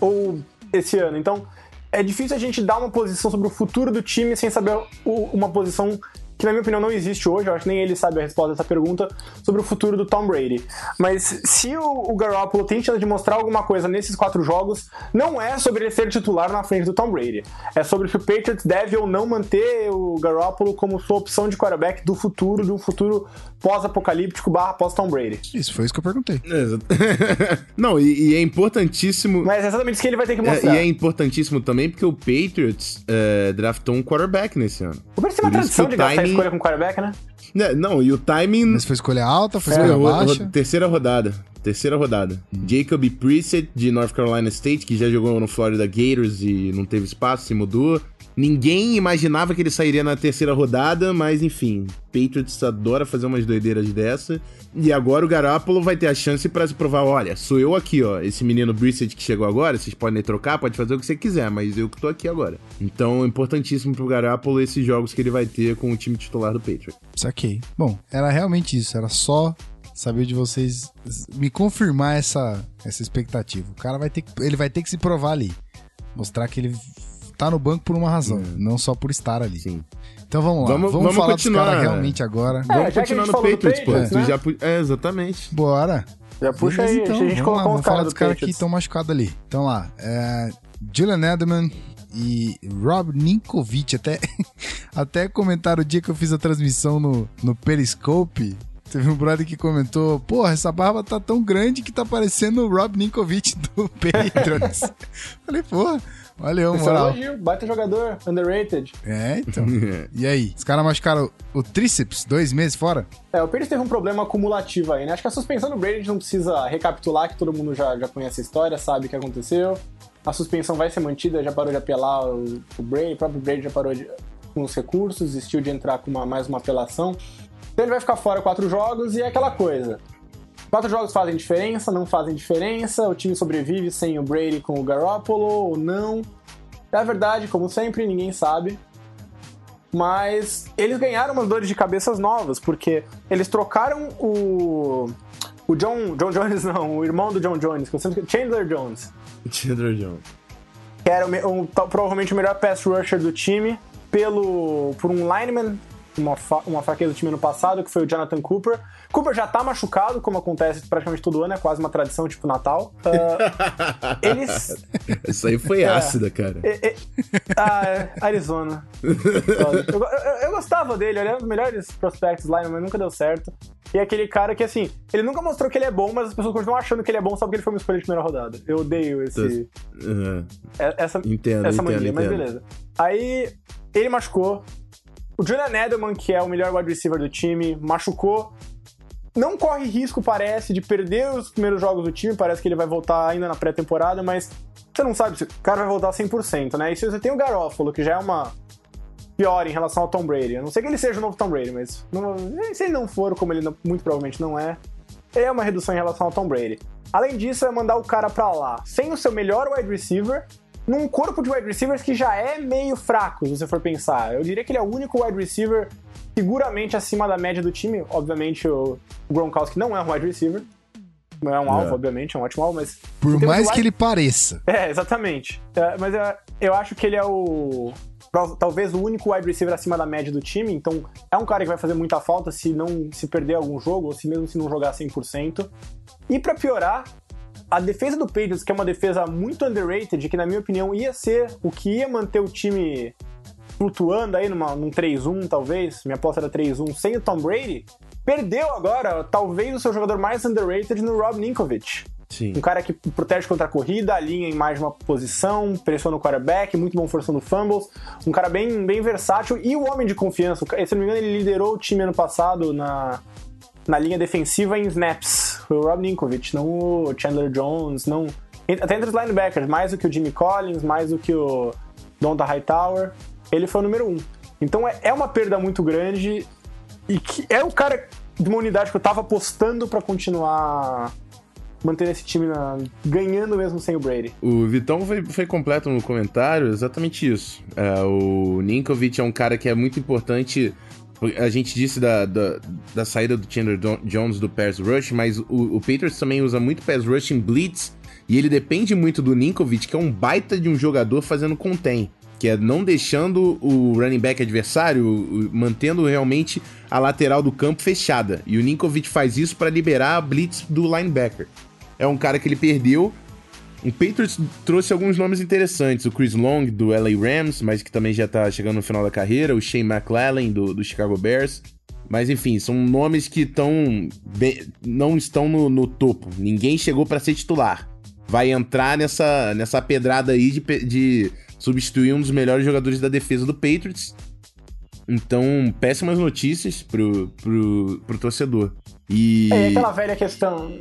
ou esse ano. Então, é difícil a gente dar uma posição sobre o futuro do time sem saber uma posição que, na minha opinião, não existe hoje. Eu acho que nem ele sabe a resposta dessa pergunta sobre o futuro do Tom Brady. Mas se o, o Garoppolo tem chance de mostrar alguma coisa nesses quatro jogos, não é sobre ele ser titular na frente do Tom Brady. É sobre se o Patriots deve ou não manter o Garoppolo como sua opção de quarterback do futuro, de um futuro pós-apocalíptico barra pós-Tom Brady. Isso foi isso que eu perguntei. Exato. Não, e, e é importantíssimo. Mas é exatamente isso que ele vai ter que É, mostrar. e é importantíssimo também porque o Patriots é, draftou um quarterback nesse ano. O Patriots tem uma tradição de gastar timing- escolha com quarterback, né? Né, Não, e o timing. Mas foi escolha alta, foi Foi escolha ro- ro- baixa. terceira rodada. Terceira rodada. Jacob Preset, de North Carolina State, que já jogou no Florida Gators e não teve espaço, se mudou. Ninguém imaginava que ele sairia na terceira rodada, mas enfim. Patriots adora fazer umas doideiras dessa. E agora o Garoppolo vai ter a chance pra se provar: olha, sou eu aqui, ó. Esse menino Brissett que chegou agora, vocês podem trocar, pode fazer o que você quiser, mas eu que tô aqui agora. Então é importantíssimo pro Garoppolo esses jogos que ele vai ter com o time titular do Patriots. Saquei. Bom, era realmente isso. Era só saber de vocês me confirmar essa, essa expectativa. O cara vai ter que, ele vai ter que se provar ali. Mostrar que ele tá no banco por uma razão, não só por estar ali. Sim. Então vamos lá. Vamos- Vamos, vamos falar continuar. dos caras realmente agora. É, Vamos continuar no Patriots, pô. Patriots, Tu né? já pu- É, exatamente. Bora. Já puxa Beleza, aí, então, a gente vamos lá, vamos falar caras dos do caras que estão machucados ali. Então lá, é, Julian Edelman, e Rob Ninkovic. Até, até comentaram o dia que eu fiz a transmissão no, no Periscope. Teve um brother que comentou: Porra, essa barba tá tão grande que tá parecendo o Rob Ninkovic do Patriots. Falei, porra. Valeu, Esse moral. elogio, baita jogador, underrated. É, então. E aí? Os caras machucaram o tríceps dois meses fora? É, o Pires teve um problema acumulativo aí, né? Acho que a suspensão do Brady não precisa recapitular, que todo mundo já, já conhece a história, sabe o que aconteceu. A suspensão vai ser mantida, já parou de apelar o, o Brady, o próprio Brady já parou de, com os recursos, desistiu de entrar com uma, mais uma apelação. Então ele vai ficar fora quatro jogos e é aquela coisa. Quatro jogos fazem diferença, não fazem diferença, o time sobrevive sem o Brady com o Garoppolo ou não. É verdade, como sempre, ninguém sabe. Mas eles ganharam umas dores de cabeças novas, porque eles trocaram o. O John. John Jones não, o irmão do John Jones, que eu sempre- Chandler Jones Chandler Jones. que era o tal- provavelmente o melhor pass rusher do time, pelo por um lineman, uma, fa- uma fraqueza do time ano passado, que foi o Jonathan Cooper. Cooper já tá machucado, como acontece praticamente todo ano, é quase uma tradição, tipo Natal. Ah, eles. Isso aí foi ácida, cara. e- e- ah, é, Arizona. Eu, eu- eu gostava dele, ele é um dos melhores prospects lineman, mas nunca deu certo. E é aquele cara que, assim, ele nunca mostrou que ele é bom, mas as pessoas continuam achando que ele é bom só porque ele foi uma escolha de primeira rodada. Eu odeio esse. Uhum. É- Essa, Entendo, essa entendo, mania, mas entendo. beleza. Aí ele machucou. O Julian Edelman, que é o melhor wide receiver do time, machucou. Não corre risco, parece, de perder os primeiros jogos do time. Parece que ele vai voltar ainda na pré-temporada, mas você não sabe se o cara vai voltar 100%, né? E se você tem o Garoppolo, que já é uma pior em relação ao Tom Brady. A não sei que ele seja o novo Tom Brady, mas não- se ele não for, como ele não- muito provavelmente não é, é uma redução em relação ao Tom Brady. Além disso, é mandar o cara pra lá sem o seu melhor wide receiver, num corpo de wide receivers que já é meio fraco, se você for pensar. Eu diria que ele é o único wide receiver seguramente acima da média do time. Obviamente, o Gronkowski não é um wide receiver. Não é um alvo, É. obviamente, é um ótimo alvo, mas. Por mais de que ele pareça. é, exatamente. É, mas eu, eu acho que ele é o. Talvez o único wide receiver acima da média do time, então é um cara que vai fazer muita falta se não se perder algum jogo, ou se mesmo se não jogar 100%. E pra piorar, a defesa do Patriots, que é uma defesa muito underrated, que na minha opinião ia ser o que ia manter o time flutuando aí numa, num 3-1, talvez, minha aposta era 3-1, sem o Tom Brady, perdeu agora, talvez, o seu jogador mais underrated no Rob Ninkovich. Sim. Um cara que protege contra a corrida, alinha em mais de uma posição, pressiona o quarterback, muito bom forçando fumbles. Um cara bem, bem versátil e o homem de confiança. Se não me engano, ele liderou o time ano passado na, na linha defensiva em snaps. Foi o Rob Ninkovich, não o Chandler Jones, não. Até entre os linebackers, mais do que o Jimmy Collins, mais do que o Donta Hightower. Ele foi o número um. Então é, é uma perda muito grande e que é o cara de uma unidade que eu tava apostando pra continuar mantendo esse time na- ganhando mesmo sem o Brady. O Vitão foi, foi completo no comentário, exatamente isso. É, o Ninkovic é um cara que é muito importante. A gente disse da, da, da saída do Chandler Jones do pass rush, mas o, o Patriots também usa muito pass rush em blitz e ele depende muito do Ninkovic, que é um baita de um jogador fazendo contém, que é não deixando o running back adversário, mantendo realmente a lateral do campo fechada. E o Ninkovic faz isso para liberar a blitz do linebacker. É um cara que ele perdeu, o Patriots trouxe alguns nomes interessantes. O Chris Long, do LA Rams, mas que também já tá chegando no final da carreira. O Shane McClellan, do, do Chicago Bears. Mas enfim, são nomes que estão não estão no, no topo. Ninguém chegou para ser titular. Vai entrar nessa, nessa pedrada aí de, de substituir um dos melhores jogadores da defesa do Patriots. Então, péssimas notícias pro, pro, pro torcedor. E. É, aquela velha questão.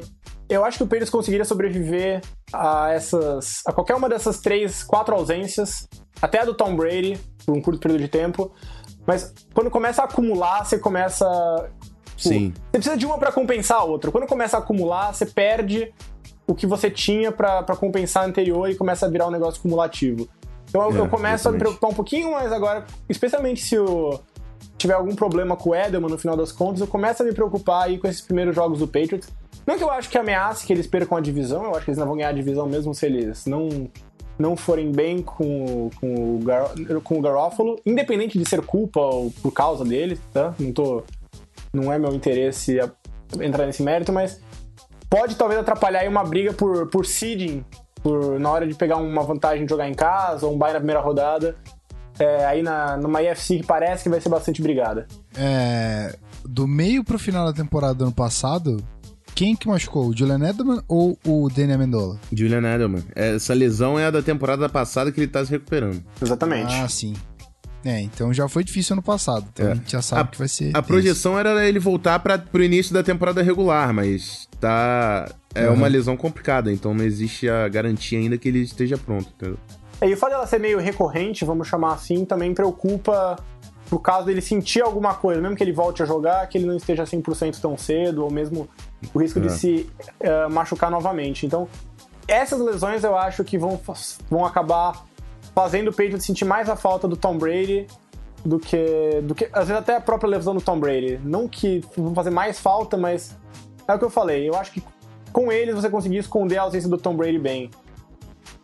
Eu acho que o Patriots conseguiria sobreviver a essas. a qualquer uma dessas três, quatro ausências, até a do Tom Brady, por um curto período de tempo. Mas quando começa a acumular, você começa. Sim. Você precisa de uma pra compensar a outra. Quando começa a acumular, você perde o que você tinha pra compensar a anterior e começa a virar um negócio cumulativo. Então eu, É, eu começo a me exatamente. preocupar um pouquinho mais agora, especialmente se o tiver algum problema com o Edelman no final das contas, eu começo a me preocupar aí com esses primeiros jogos do Patriots. Não que eu acho que ameace que eles percam a divisão, eu acho que eles não vão ganhar a divisão mesmo se eles não, não forem bem com, com, o Gar, com o Garoppolo, independente de ser culpa ou por causa dele, tá? Não tô. Não é meu interesse entrar nesse mérito, mas pode talvez atrapalhar aí uma briga por, por seeding por, na hora de pegar uma vantagem de jogar em casa, ou um bye na primeira rodada. É, aí na, numa IFC que parece que vai ser bastante brigada. É, do meio pro final da temporada do ano passado, quem que machucou? O Julian Edelman ou o Danny Amendola? Julian Edelman. Essa lesão é a da temporada passada que ele tá se recuperando. Exatamente. Ah, sim. É, então já foi difícil ano passado. Então É. a gente já sabe A- que vai ser. A projeção era ele voltar para pro início da temporada regular, mas tá. É Uhum. uma lesão complicada, então não existe a garantia ainda que ele esteja pronto, entendeu? É, E o fato dela ser meio recorrente, vamos chamar assim, também preocupa no caso dele sentir alguma coisa, mesmo que ele volte a jogar, que ele não esteja 100% tão cedo, ou mesmo o risco de É. se eh, machucar novamente. Então, essas lesões eu acho que vão, vão acabar fazendo o Patriots sentir mais a falta do Tom Brady do que, do que. Às vezes até a própria lesão do Tom Brady. Não que vão fazer mais falta, mas é o que eu falei. Eu acho que com eles você conseguir esconder a ausência do Tom Brady bem.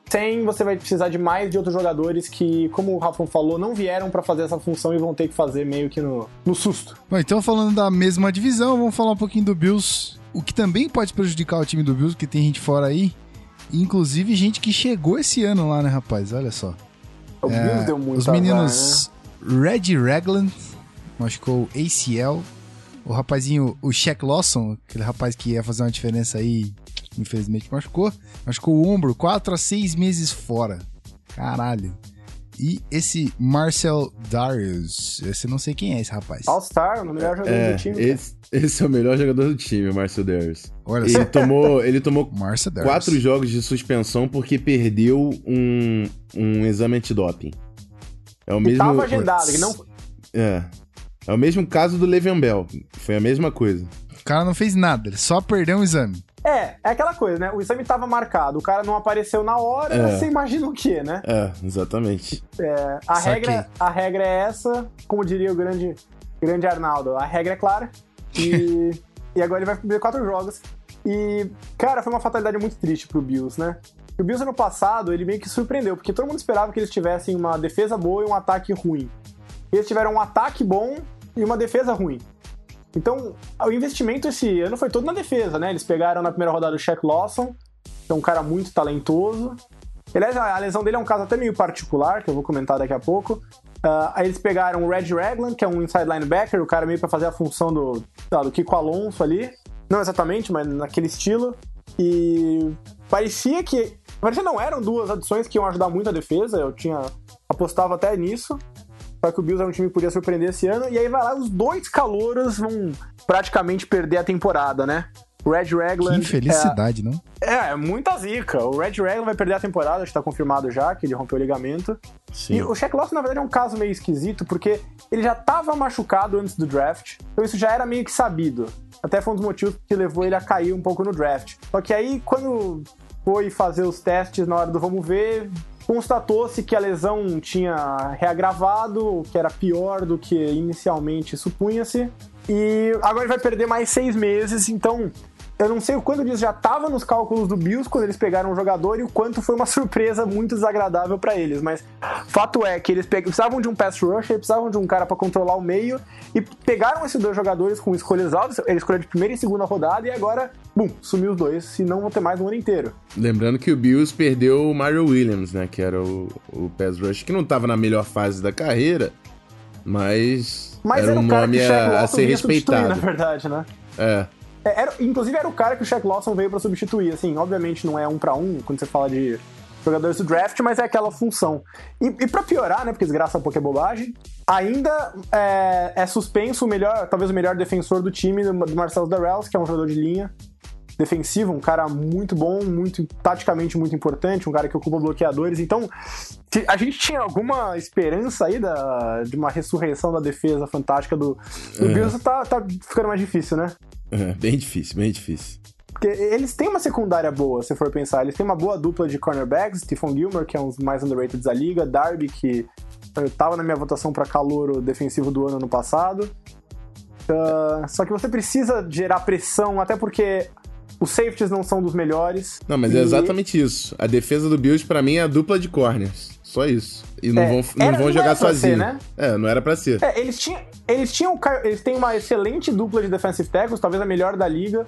Sem, você vai precisar de mais de outros jogadores que, como o Rafa falou, não vieram pra fazer essa função e vão ter que fazer meio que no, no susto. Bom, então falando da mesma divisão, vamos falar um pouquinho do Bills. O que também pode prejudicar o time do Bills, que tem gente fora aí. Inclusive gente que chegou esse ano lá, né, rapaz? Olha só. O É, Bills deu muito Os azar, meninos Red Ragland machucou ACL. O rapazinho, o Shaq Lawson, aquele rapaz que ia fazer uma diferença aí, infelizmente machucou. Machucou o ombro, 4 a 6 meses fora. Caralho. E esse Marcel Darius, esse eu não sei quem é esse rapaz. All-Star, o melhor jogador É, do time. esse, esse é o melhor jogador do time, o Marcel Darius. Olha só, Ele tomou, ele tomou quatro jogos de suspensão porque perdeu um, um exame antidoping. É o E mesmo. tava agendado, que não. É. É o mesmo caso do Le'Veon Bell. Foi a mesma coisa. O cara não fez nada, ele só perdeu um exame. É, é aquela coisa, né? O exame tava marcado, o cara não apareceu na hora, É. você imagina o quê, né? É, exatamente. É, a, Saquei. regra, a regra é essa, como diria o grande, grande Arnaldo, a regra é clara. E, e agora ele vai perder quatro jogos. E, cara, foi uma fatalidade muito triste pro Bills, né? O Bills ano passado, ele meio que surpreendeu, porque todo mundo esperava que eles tivessem uma defesa boa e um ataque ruim. Eles tiveram um ataque bom e uma defesa ruim. Então, o investimento esse ano foi todo na defesa, né? Eles pegaram na primeira rodada o Shaq Lawson, que é um cara muito talentoso. Aliás, a lesão dele é um caso até meio particular, que eu vou comentar daqui a pouco. Ah, aí eles pegaram o Red Ragland, que é um inside linebacker, o cara meio pra fazer a função do, do Kiko Alonso ali. Não exatamente, mas naquele estilo. E parecia que. Parecia não, eram duas adições que iam ajudar muito a defesa. Eu tinha. apostava até nisso. Só que o Bills é um time que podia surpreender esse ano. E aí vai lá, os dois calouros vão praticamente perder a temporada, né? O Red Que Ragland. infelicidade, não? É, é muita zica. O Red Ragland vai perder a temporada, acho que tá confirmado já, que ele rompeu o ligamento. Sim. E o Shaq Lawson, na verdade, é um caso meio esquisito, porque ele já tava machucado antes do draft, então isso já era meio que sabido. Até foi um dos motivos que levou ele a cair um pouco no draft. Só que aí, quando foi fazer os testes na hora do vamos ver, constatou-se que a lesão tinha reagravado, que era pior do que inicialmente supunha-se. E agora ele vai perder mais seis meses, então eu não sei o quanto disso já estava nos cálculos do Bills quando eles pegaram o jogador e o quanto foi uma surpresa muito desagradável para eles. Mas fato é que eles precisavam de um pass rusher, precisavam de um cara para controlar o meio e pegaram esses dois jogadores com escolhas altas, ele escolheu de primeira e segunda rodada e agora, bum, sumiu os dois, se não vão ter mais um ano inteiro. Lembrando que o Bills perdeu o Mario Williams, né? Que era o, o pass rush, que não tava na melhor fase da carreira, mas, Mas era era, um nome a, a ser substituir, na respeitado. verdade, né? É, É, era- inclusive era o cara que o Shaq Lawson veio pra substituir. Assim, obviamente não é um pra um quando você fala de jogadores do draft, mas é aquela função. E, e para piorar, né, porque desgraça pouco é bobagem, ainda é, é suspenso o melhor, talvez o melhor defensor do time, do, do Marcelo Darrells, que é um jogador de linha defensivo, um cara muito bom, muito taticamente muito importante, um cara que ocupa bloqueadores. Então, a gente tinha alguma esperança aí da, de uma ressurreição da defesa fantástica do, do É. Bills, tá, tá ficando mais difícil, né? é, bem difícil, bem difícil. Porque eles têm uma secundária boa, se for pensar. Eles têm uma boa dupla de cornerbacks, Stephon Gilmore, que é um dos mais underrated da liga, Darby, que eh, tava na minha votação para calouro defensivo do ano no passado. Ah, só que você precisa gerar pressão, até porque os safeties não são dos melhores. Não, mas E- é exatamente isso. A defesa do Bills, pra mim, é a dupla de corners. Só isso. E não É, vão, não era- vão não jogar era pra ser, sozinho. né? É, não era pra ser. É, eles tinham, eles tinham, eles têm uma excelente dupla de defensive tackles, talvez a melhor da liga.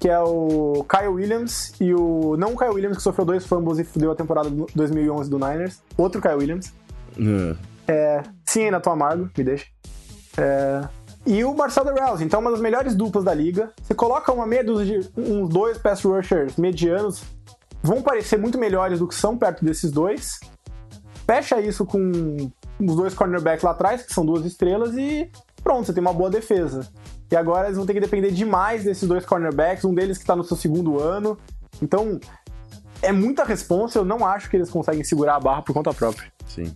que é o Kyle Williams e o. Não o Kyle Williams que sofreu dois fumbles e fudeu a temporada 2011 do Niners. Outro Kyle Williams. É. É, sim, ainda tô amargo, me deixa. É, e o Marcelo Rouse, então uma das melhores duplas da liga. Você coloca uma meia dúzia de uns dois pass rushers medianos, vão parecer muito melhores do que são perto desses dois. Fecha isso com os dois cornerbacks lá atrás, que são duas estrelas, e pronto, você tem uma boa defesa. E agora eles vão ter que depender demais desses dois cornerbacks, um deles que tá no seu segundo ano. Então, é muita responsa, eu não acho que eles conseguem segurar a barra por conta própria. Sim,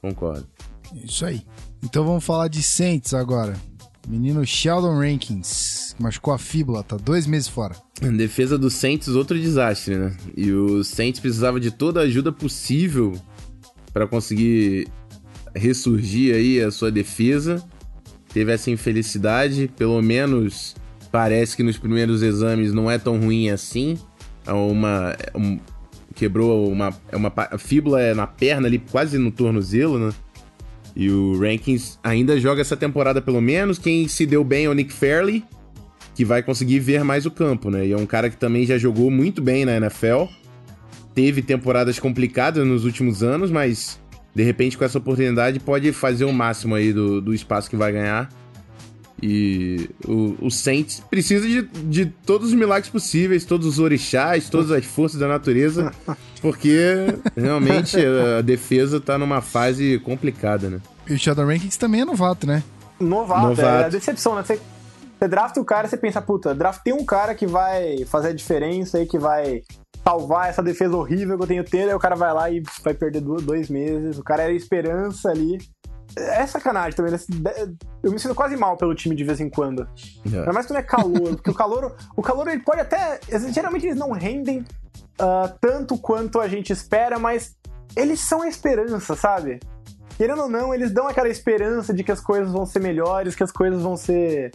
concordo. Isso aí. Então vamos falar de Saints agora. Menino Sheldon Rankins, machucou a fíbula, tá dois meses fora. Em defesa do Saints, outro desastre, né? E o Saints precisava de toda a ajuda possível para conseguir ressurgir aí a sua defesa. Teve essa infelicidade, pelo menos parece que nos primeiros exames não é tão ruim assim. É uma é um, quebrou uma é uma a fíbula é na perna ali, quase no tornozelo, né? E o Rankins ainda joga essa temporada pelo menos. Quem se deu bem é o Nick Fairley, que vai conseguir ver mais o campo, né? E é um cara que também já jogou muito bem na NFL. Teve temporadas complicadas nos últimos anos, mas de repente com essa oportunidade pode fazer o máximo aí do, do espaço que vai ganhar. E o, o Saints precisa de, de todos os milagres possíveis, todos os orixás, todas as forças da natureza, porque realmente a defesa tá numa fase complicada, né? E o Sheldon Rankins também é novato, né? Novato, Novato. é a decepção, né? Você, você drafta o cara e você pensa, puta, draftei um cara que vai fazer a diferença aí, que vai salvar essa defesa horrível que eu tenho tendo, aí o cara vai lá e vai perder dois, meses. O cara era a esperança ali. É sacanagem também. né? Eu me sinto quase mal pelo time de vez em quando. Ainda mais quando é calor, porque o calor, o calor ele pode até. Geralmente eles não rendem ah, tanto quanto a gente espera, mas eles são a esperança, sabe? Querendo ou não, eles dão aquela esperança de que as coisas vão ser melhores, que as coisas vão ser.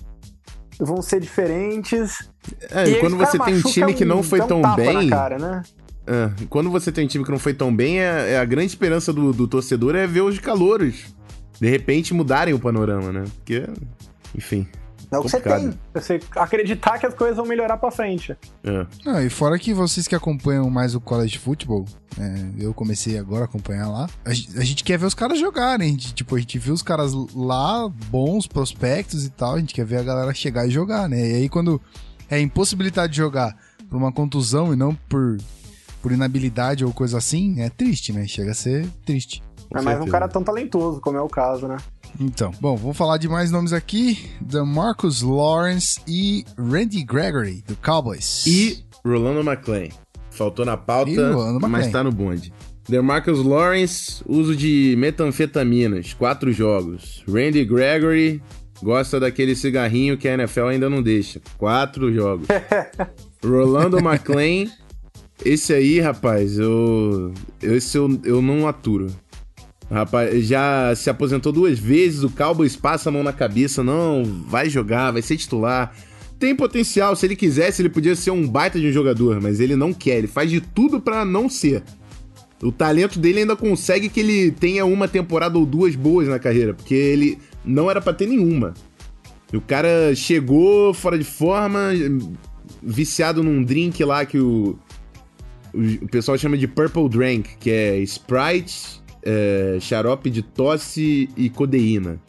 vão ser diferentes. É, E quando você tem um time que não foi um tão tapa bem. Cara, né? É, quando você tem um time que não foi tão bem, é, é a grande esperança do, do torcedor é ver os calouros de repente mudarem o panorama, né? Porque, enfim. É o que você tem. Você acreditar que as coisas vão melhorar pra frente. É. Ah, e fora que vocês que acompanham mais o college football, é, eu comecei agora a acompanhar lá, a, gen- a gente quer ver os caras jogarem. A gente, tipo, a gente viu os caras lá, bons prospectos e tal, a gente quer ver a galera chegar e jogar, né? E aí quando é impossibilidade de jogar por uma contusão e não por, por inabilidade ou coisa assim, é triste, né? Chega a ser triste. Com é mais um cara tão talentoso, como é o caso, né? Então, bom, vou falar de mais nomes aqui: da Marcus Lawrence e Randy Gregory, do Cowboys. E Rolando McClain. Faltou na pauta, mas tá no bonde. DeMarcus Lawrence, uso de metanfetaminas, quatro jogos. Randy Gregory, gosta daquele cigarrinho que a NFL ainda não deixa, quatro jogos. Rolando McClain, esse aí, rapaz, eu, esse eu, eu não aturo. Rapaz, já se aposentou duas vezes, o Cowboys passa a mão na cabeça, não, vai jogar, vai ser titular. Tem potencial, se ele quisesse, ele podia ser um baita de um jogador, mas ele não quer, ele faz de tudo pra não ser. O talento dele ainda consegue que ele tenha uma temporada ou duas boas na carreira, porque ele não era pra ter nenhuma. O cara chegou fora de forma, viciado num drink lá que o, o pessoal chama de Purple Drink, que é Sprite, é, xarope de tosse e codeína.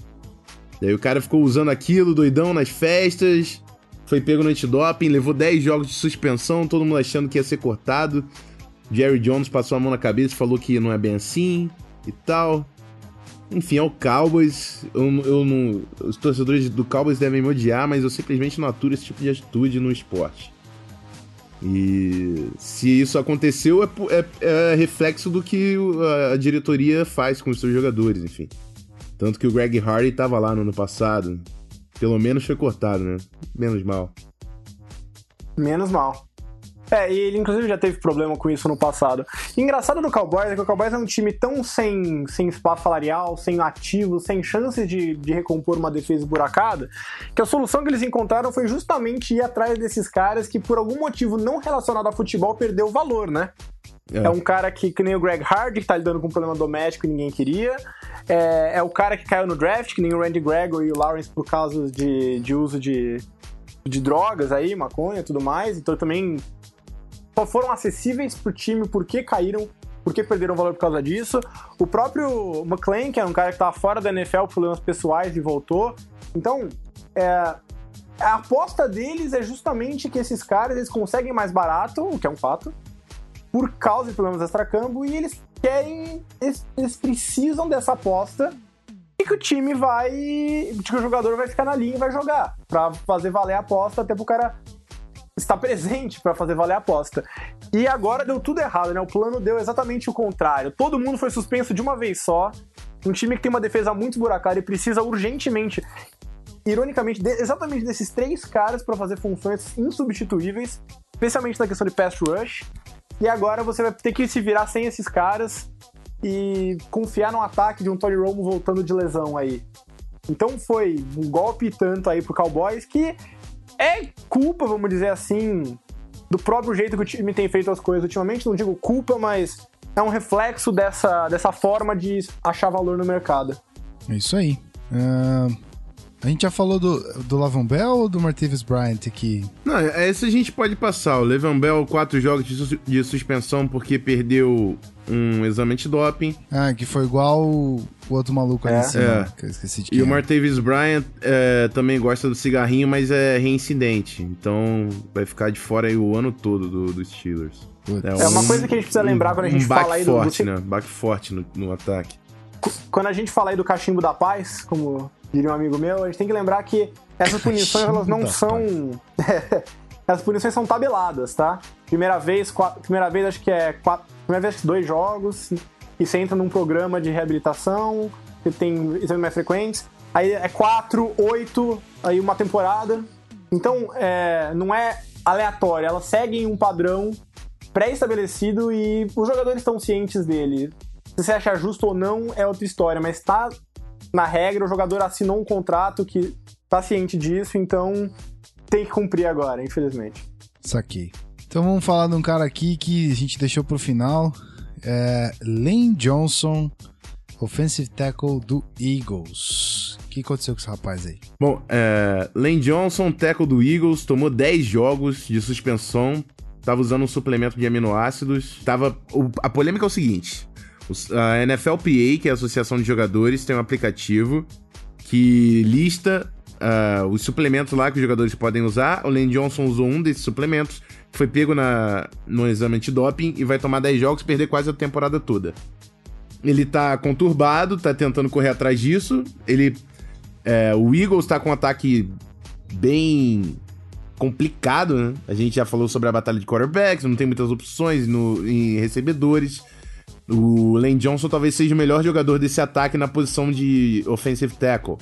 Daí o cara ficou usando aquilo, doidão, nas festas, foi pego no antidoping, levou 10 jogos de suspensão, todo mundo achando que ia ser cortado. Jerry Jones passou a mão na cabeça e falou que não é bem assim e tal. Enfim, é o Cowboys. Eu, eu não, os torcedores do Cowboys devem me odiar, mas eu simplesmente não aturo esse tipo de atitude no esporte. E se isso aconteceu, é, é- é reflexo do que a, diretoria faz com os seus jogadores, enfim. Tanto que o Greg Hardy tava lá no ano passado. Pelo menos foi cortado, né? Menos mal. Menos mal. É, e ele inclusive já teve problema com isso no passado. E engraçado do Cowboys é que o Cowboys é um time tão sem, sem espaço salarial, sem ativos, sem chances de, de recompor uma defesa esburacada, que a solução que eles encontraram foi justamente ir atrás desses caras que, por algum motivo não relacionado a futebol, perdeu valor, né? É. um cara que, que nem o Greg Hardy, que tá lidando com um problema doméstico e ninguém queria. É, é o cara que caiu no draft, que nem o Randy Gregory e o Lawrence por causa de, de uso de, de drogas aí, maconha e tudo mais, então também foram acessíveis pro time porque caíram, porque perderam valor por causa disso. O próprio McLean, que é um cara que tava fora da NFL por problemas pessoais e voltou. Então, é, a aposta deles é justamente que esses caras eles conseguem mais barato, o que é um fato, por causa de problemas extracampo, e eles querem, eles, eles precisam dessa aposta e que o time vai. que o jogador vai ficar na linha e vai jogar. Pra fazer valer a aposta, até pro cara estar presente para fazer valer a aposta. E agora deu tudo errado, né? O plano deu exatamente o contrário. Todo mundo foi suspenso de uma vez só. Um time que tem uma defesa muito buracada e precisa urgentemente, ironicamente, de, exatamente desses três caras para fazer funções insubstituíveis, especialmente na questão de pass rush. E agora você vai ter que se virar sem esses caras e confiar no ataque de um Tony Romo voltando de lesão aí. Então foi um golpe tanto aí pro Cowboys que é culpa, vamos dizer assim, do próprio jeito que o time tem feito as coisas ultimamente. Não digo culpa, mas é um reflexo dessa, dessa forma de achar valor no mercado. É isso aí. Uh, a gente já falou do, do Lavon Bell ou do Martavis Bryant aqui? Não, esse a gente pode passar. O Levan Bell, quatro jogos de, sus de suspensão porque perdeu um exame antidoping. Ah, que foi igual o outro maluco ali é. em cima, é. que eu esqueci de E o Martavis Bryant é, também gosta do cigarrinho, mas é reincidente. Então vai ficar de fora aí o ano todo do, do Steelers. É, é, uma coisa que a gente precisa lembrar quando a gente um fala aí do... forte, do... né? Baque forte no, no ataque. Quando a gente fala aí do cachimbo da paz, como diria um amigo meu, a gente tem que lembrar que essas punições elas não são. essas punições são tabeladas, tá? Primeira vez, quatro, primeira vez acho que é quatro, primeira vez dois jogos, e você entra num programa de reabilitação, você tem exames mais frequentes. Aí é quatro, oito, aí uma temporada. Então, é, não é aleatório, elas seguem um padrão pré-estabelecido e os jogadores estão cientes dele. Se você acha justo ou não é outra história, mas tá na regra, o jogador assinou um contrato que tá ciente disso, então tem que cumprir agora, infelizmente. Saquei. Então vamos falar de um cara aqui que a gente deixou pro final. É Lane Johnson, offensive tackle do Eagles. O que aconteceu com esse rapaz aí? Bom, é, Lane Johnson, tackle do Eagles, tomou 10 jogos de suspensão. Tava usando um suplemento de aminoácidos. Tava, a polêmica é o seguinte: a NFLPA, que é a Associação de Jogadores, tem um aplicativo que lista uh, os suplementos lá que os jogadores podem usar. O Lane Johnson usou um desses suplementos, foi pego na, no exame antidoping e vai tomar 10 jogos e perder quase a temporada toda. Ele tá conturbado, tá tentando correr atrás disso. Ele. É, o Eagles tá com um ataque bem complicado, né? A gente já falou sobre a batalha de quarterbacks, não tem muitas opções no, em recebedores. O Lane Johnson talvez seja o melhor jogador desse ataque na posição de offensive tackle.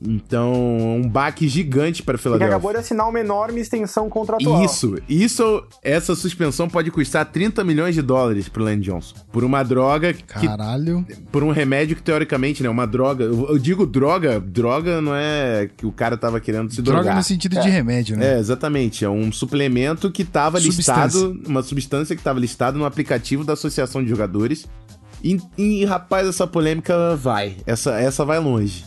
Então, um baque gigante para o Philadelphia. Ele acabou de assinar uma enorme extensão contratual. Isso, isso, essa suspensão pode custar 30 milhões de dólares pro Lane Johnson. Por uma droga que, Caralho. Por um remédio que, teoricamente, né, uma droga... Eu, digo droga, droga não é que o cara tava querendo se drogar. Droga no sentido é. de remédio, né? É, exatamente. É um suplemento que tava substância. listado... Uma substância que tava listada no aplicativo da Associação de Jogadores. E, e, rapaz, essa polêmica vai. Essa, essa vai longe.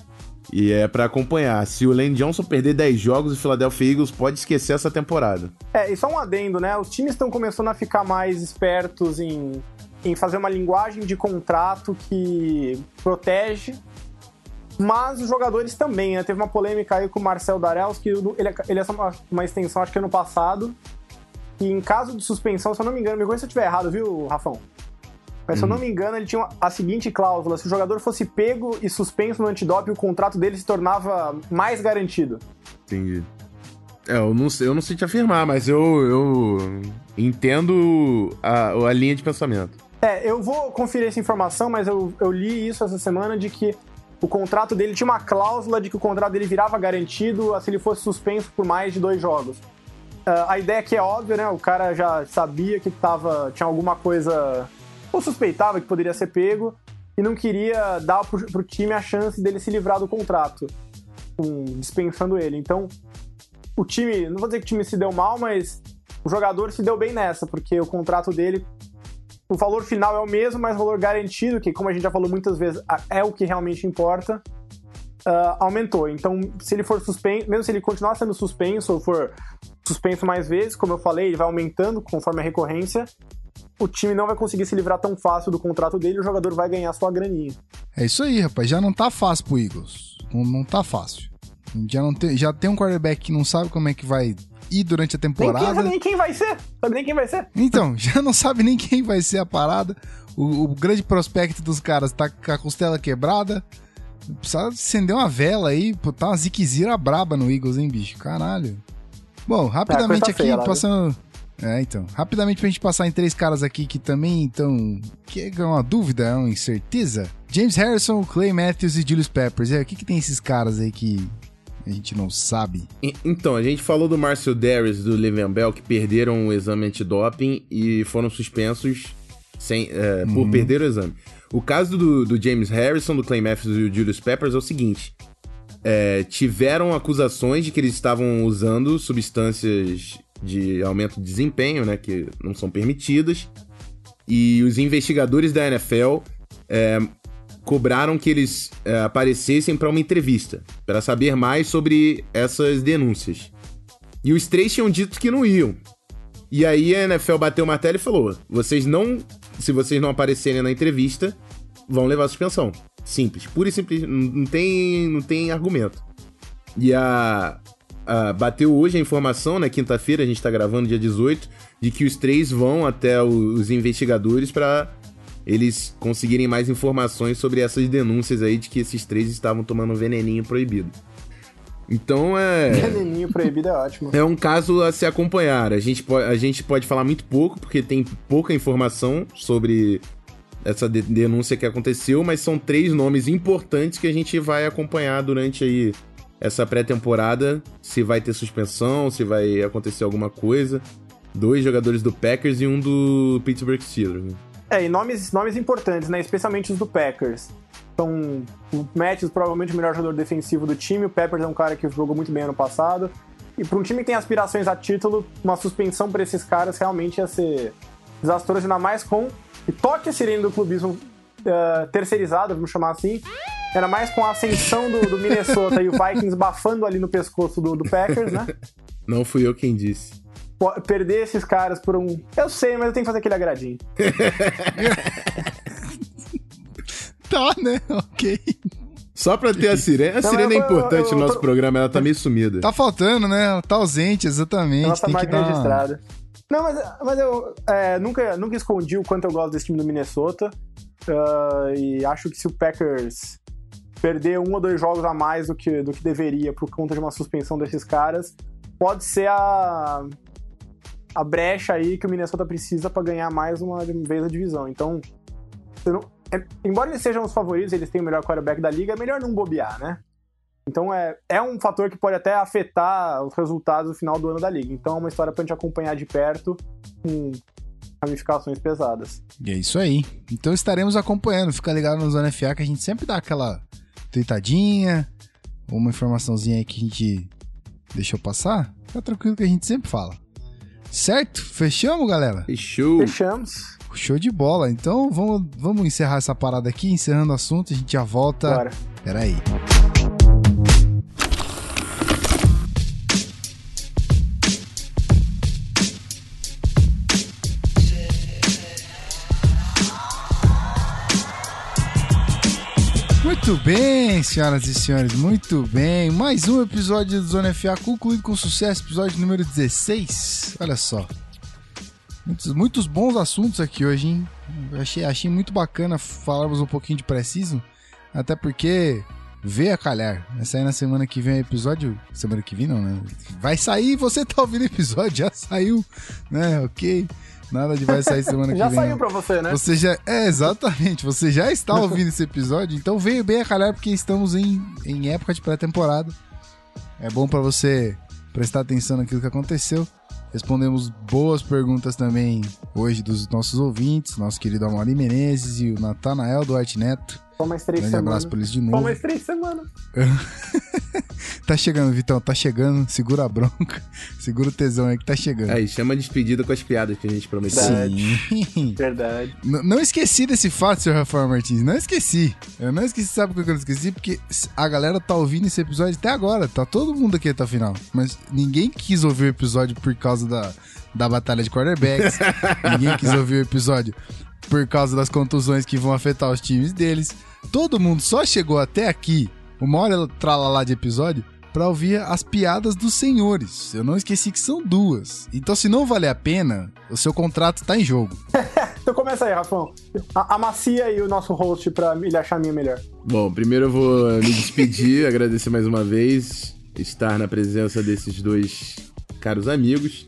E é para acompanhar. Se o Lane Johnson perder 10 jogos, o Philadelphia Eagles pode esquecer essa temporada. É, e só um adendo, né? Os times estão começando a ficar mais espertos em, em fazer uma linguagem de contrato que protege. Mas os jogadores também, né? Teve uma polêmica aí com o Marcel Darels, que ele, ele é uma, uma extensão, acho que ano passado. E em caso de suspensão, se eu não me engano, me corrija se eu estiver errado, viu, Rafão? Mas se eu não me engano, ele tinha a seguinte cláusula: se o jogador fosse pego e suspenso no antidoping, o contrato dele se tornava mais garantido. Entendi. É, eu não sei, eu não sei te afirmar, mas eu, eu entendo a, a linha de pensamento. É, eu vou conferir essa informação, mas eu, eu li isso essa semana de que o contrato dele tinha uma cláusula de que o contrato dele virava garantido se ele fosse suspenso por mais de dois jogos. Uh, a ideia aqui é óbvia, né? O cara já sabia que tava, tinha alguma coisa ou suspeitava que poderia ser pego e não queria dar pro, pro time a chance dele se livrar do contrato, um, dispensando ele. Então, o time, não vou dizer que o time se deu mal, mas o jogador se deu bem nessa, porque o contrato dele, o valor final é o mesmo, mas o valor garantido, que como a gente já falou muitas vezes, é o que realmente importa, ah, aumentou. Então, se ele for suspenso, mesmo se ele continuar sendo suspenso ou for suspenso mais vezes, como eu falei, ele vai aumentando conforme a recorrência, o time não vai conseguir se livrar tão fácil do contrato dele e o jogador vai ganhar sua graninha. É isso aí, rapaz. Já não tá fácil pro Eagles. Não, não tá fácil. Já, não tem, já tem um quarterback que não sabe como é que vai ir durante a Nem temporada. sabe nem quem vai ser. Sabe nem quem vai ser. Então, já não sabe nem quem vai ser a parada. O, o grande prospecto dos caras tá com a costela quebrada. Precisa acender uma vela aí, pô, tá uma ziquezira braba no Eagles, hein, bicho? Caralho. Bom, rapidamente coisa aqui, feia viu? É, então. Rapidamente pra gente passar em três caras aqui que também estão. Que é uma dúvida, é uma incerteza. James Harrison, Clay Matthews e Julius Peppers. E aí, o que, que tem esses caras aí que a gente não sabe? E- Então, a gente falou do Marcel Darius do Le'Veon Bell que perderam o exame antidoping e foram suspensos sem, é, por perder o exame. O caso do, do James Harrison, do Clay Matthews e do Julius Peppers é o seguinte: é, tiveram acusações de que eles estavam usando substâncias de aumento de desempenho, né, que não são permitidas, e os investigadores da NFL é, cobraram que eles é, aparecessem para uma entrevista, para saber mais sobre essas denúncias. E os três tinham dito que não iam. E aí a NFL bateu o martelo e falou: vocês não. Se vocês não aparecerem na entrevista, vão levar suspensão. Simples, pura e simples. Não tem, não tem argumento. E a, Bateu hoje a informação, na quinta-feira, a gente tá gravando dia 18, de que os três vão até os investigadores para eles conseguirem mais informações sobre essas denúncias aí de que esses três estavam tomando veneninho proibido. Então é. Veneninho proibido é ótimo. É um caso a se acompanhar. A gente, po- a gente pode falar muito pouco, porque tem pouca informação sobre essa de- denúncia que aconteceu, mas são três nomes importantes que a gente vai acompanhar durante aí essa pré-temporada. Se vai ter suspensão, se vai acontecer alguma coisa. Dois jogadores do Packers e um do Pittsburgh Steelers. né? É, e nomes, nomes importantes, né? Especialmente os do Packers. Então, o Matthews provavelmente o melhor jogador defensivo do time. O Peppers é um cara que jogou muito bem ano passado. E para um time que tem aspirações a título, uma suspensão para esses caras realmente ia ser desastroso, ainda mais com e toque a sirene do clubismo eh, terceirizado, vamos chamar assim. Era mais com a ascensão do, do Minnesota e o Vikings bafando ali no pescoço do, do Packers, né? Não fui eu quem disse. Pô, Perder esses caras por um. Eu sei, mas eu tenho que fazer aquele agradinho. Tá, né? Ok. Só pra ter a sirene. A sirene é eu- eu- importante eu- no nosso programa, ela tá meio sumida. Tá faltando, né? Ela tá ausente, exatamente. Nossa Tem que marca dar uma- registrada. Não, mas, mas eu é, nunca, nunca escondi o quanto eu gosto desse time do Minnesota. Ah, e acho que se o Packers perder um ou dois jogos a mais do que, do que deveria por conta de uma suspensão desses caras, pode ser a, a brecha aí que o Minnesota precisa pra ganhar mais uma vez a divisão. Então, não- é- embora eles sejam os favoritos, eles têm o melhor quarterback da liga, é melhor não bobear, né? Então é, é um fator que pode até afetar os resultados no final do ano da liga. Então é uma história pra gente acompanhar de perto com ramificações pesadas. E é isso aí. Então estaremos acompanhando. Fica ligado no Zona FA que a gente sempre dá aquela tweetadinha, uma informaçãozinha aí que a gente deixou passar. Fica tranquilo que a gente sempre fala. Certo? Fechamos, galera? Fechou. Fechamos. Show de bola. Então vamos, vamos encerrar essa parada aqui, encerrando o assunto. A gente já volta. Bora. Peraí. Muito bem, senhoras e senhores, muito bem. Mais um episódio do Zona FA concluído com sucesso, episódio número 16. Olha só. Muitos, muitos bons assuntos aqui hoje, hein? Achei, achei muito bacana falarmos um pouquinho de preciso, até porque veio a calhar. Vai sair na semana que vem o episódio. Semana que vem não, né? Vai sair, você tá ouvindo o episódio, já saiu, né? Ok. Nada de vai sair semana que Já vem. saiu não. pra você, né? Você já. É, exatamente. Você já está ouvindo esse episódio, então veio bem a calhar porque estamos em, em época de pré-temporada. É bom pra você prestar atenção naquilo que aconteceu. Respondemos boas perguntas também hoje dos nossos ouvintes, nosso querido Amaury Menezes e o Natanael Duarte Neto. Só mais três Grande semanas. abraço pra eles de Só novo. mais três semanas. tá chegando, Vitão, tá chegando. Segura a bronca. Segura o tesão aí que tá chegando. Aí, chama a despedida com as piadas que a gente prometeu. Sim. Verdade. N- não esqueci desse fato, senhor Rafael Martins. Não esqueci. Eu não esqueci, sabe por que eu não esqueci? Porque a galera tá ouvindo esse episódio até agora. Tá todo mundo aqui até o final. Mas ninguém quis ouvir o episódio por causa da, da batalha de quarterbacks. ninguém quis ouvir o episódio por causa das contusões que vão afetar os times deles. Todo mundo só chegou até aqui, uma hora tralalá de episódio, pra ouvir as piadas dos senhores. Eu não esqueci que são duas. Então, se não valer a pena, o seu contrato tá em jogo. Então começa aí, Rafão. A- Amacia aí o nosso host pra ele achar a minha melhor. Bom, primeiro eu vou me despedir, agradecer mais uma vez estar na presença desses dois caros amigos.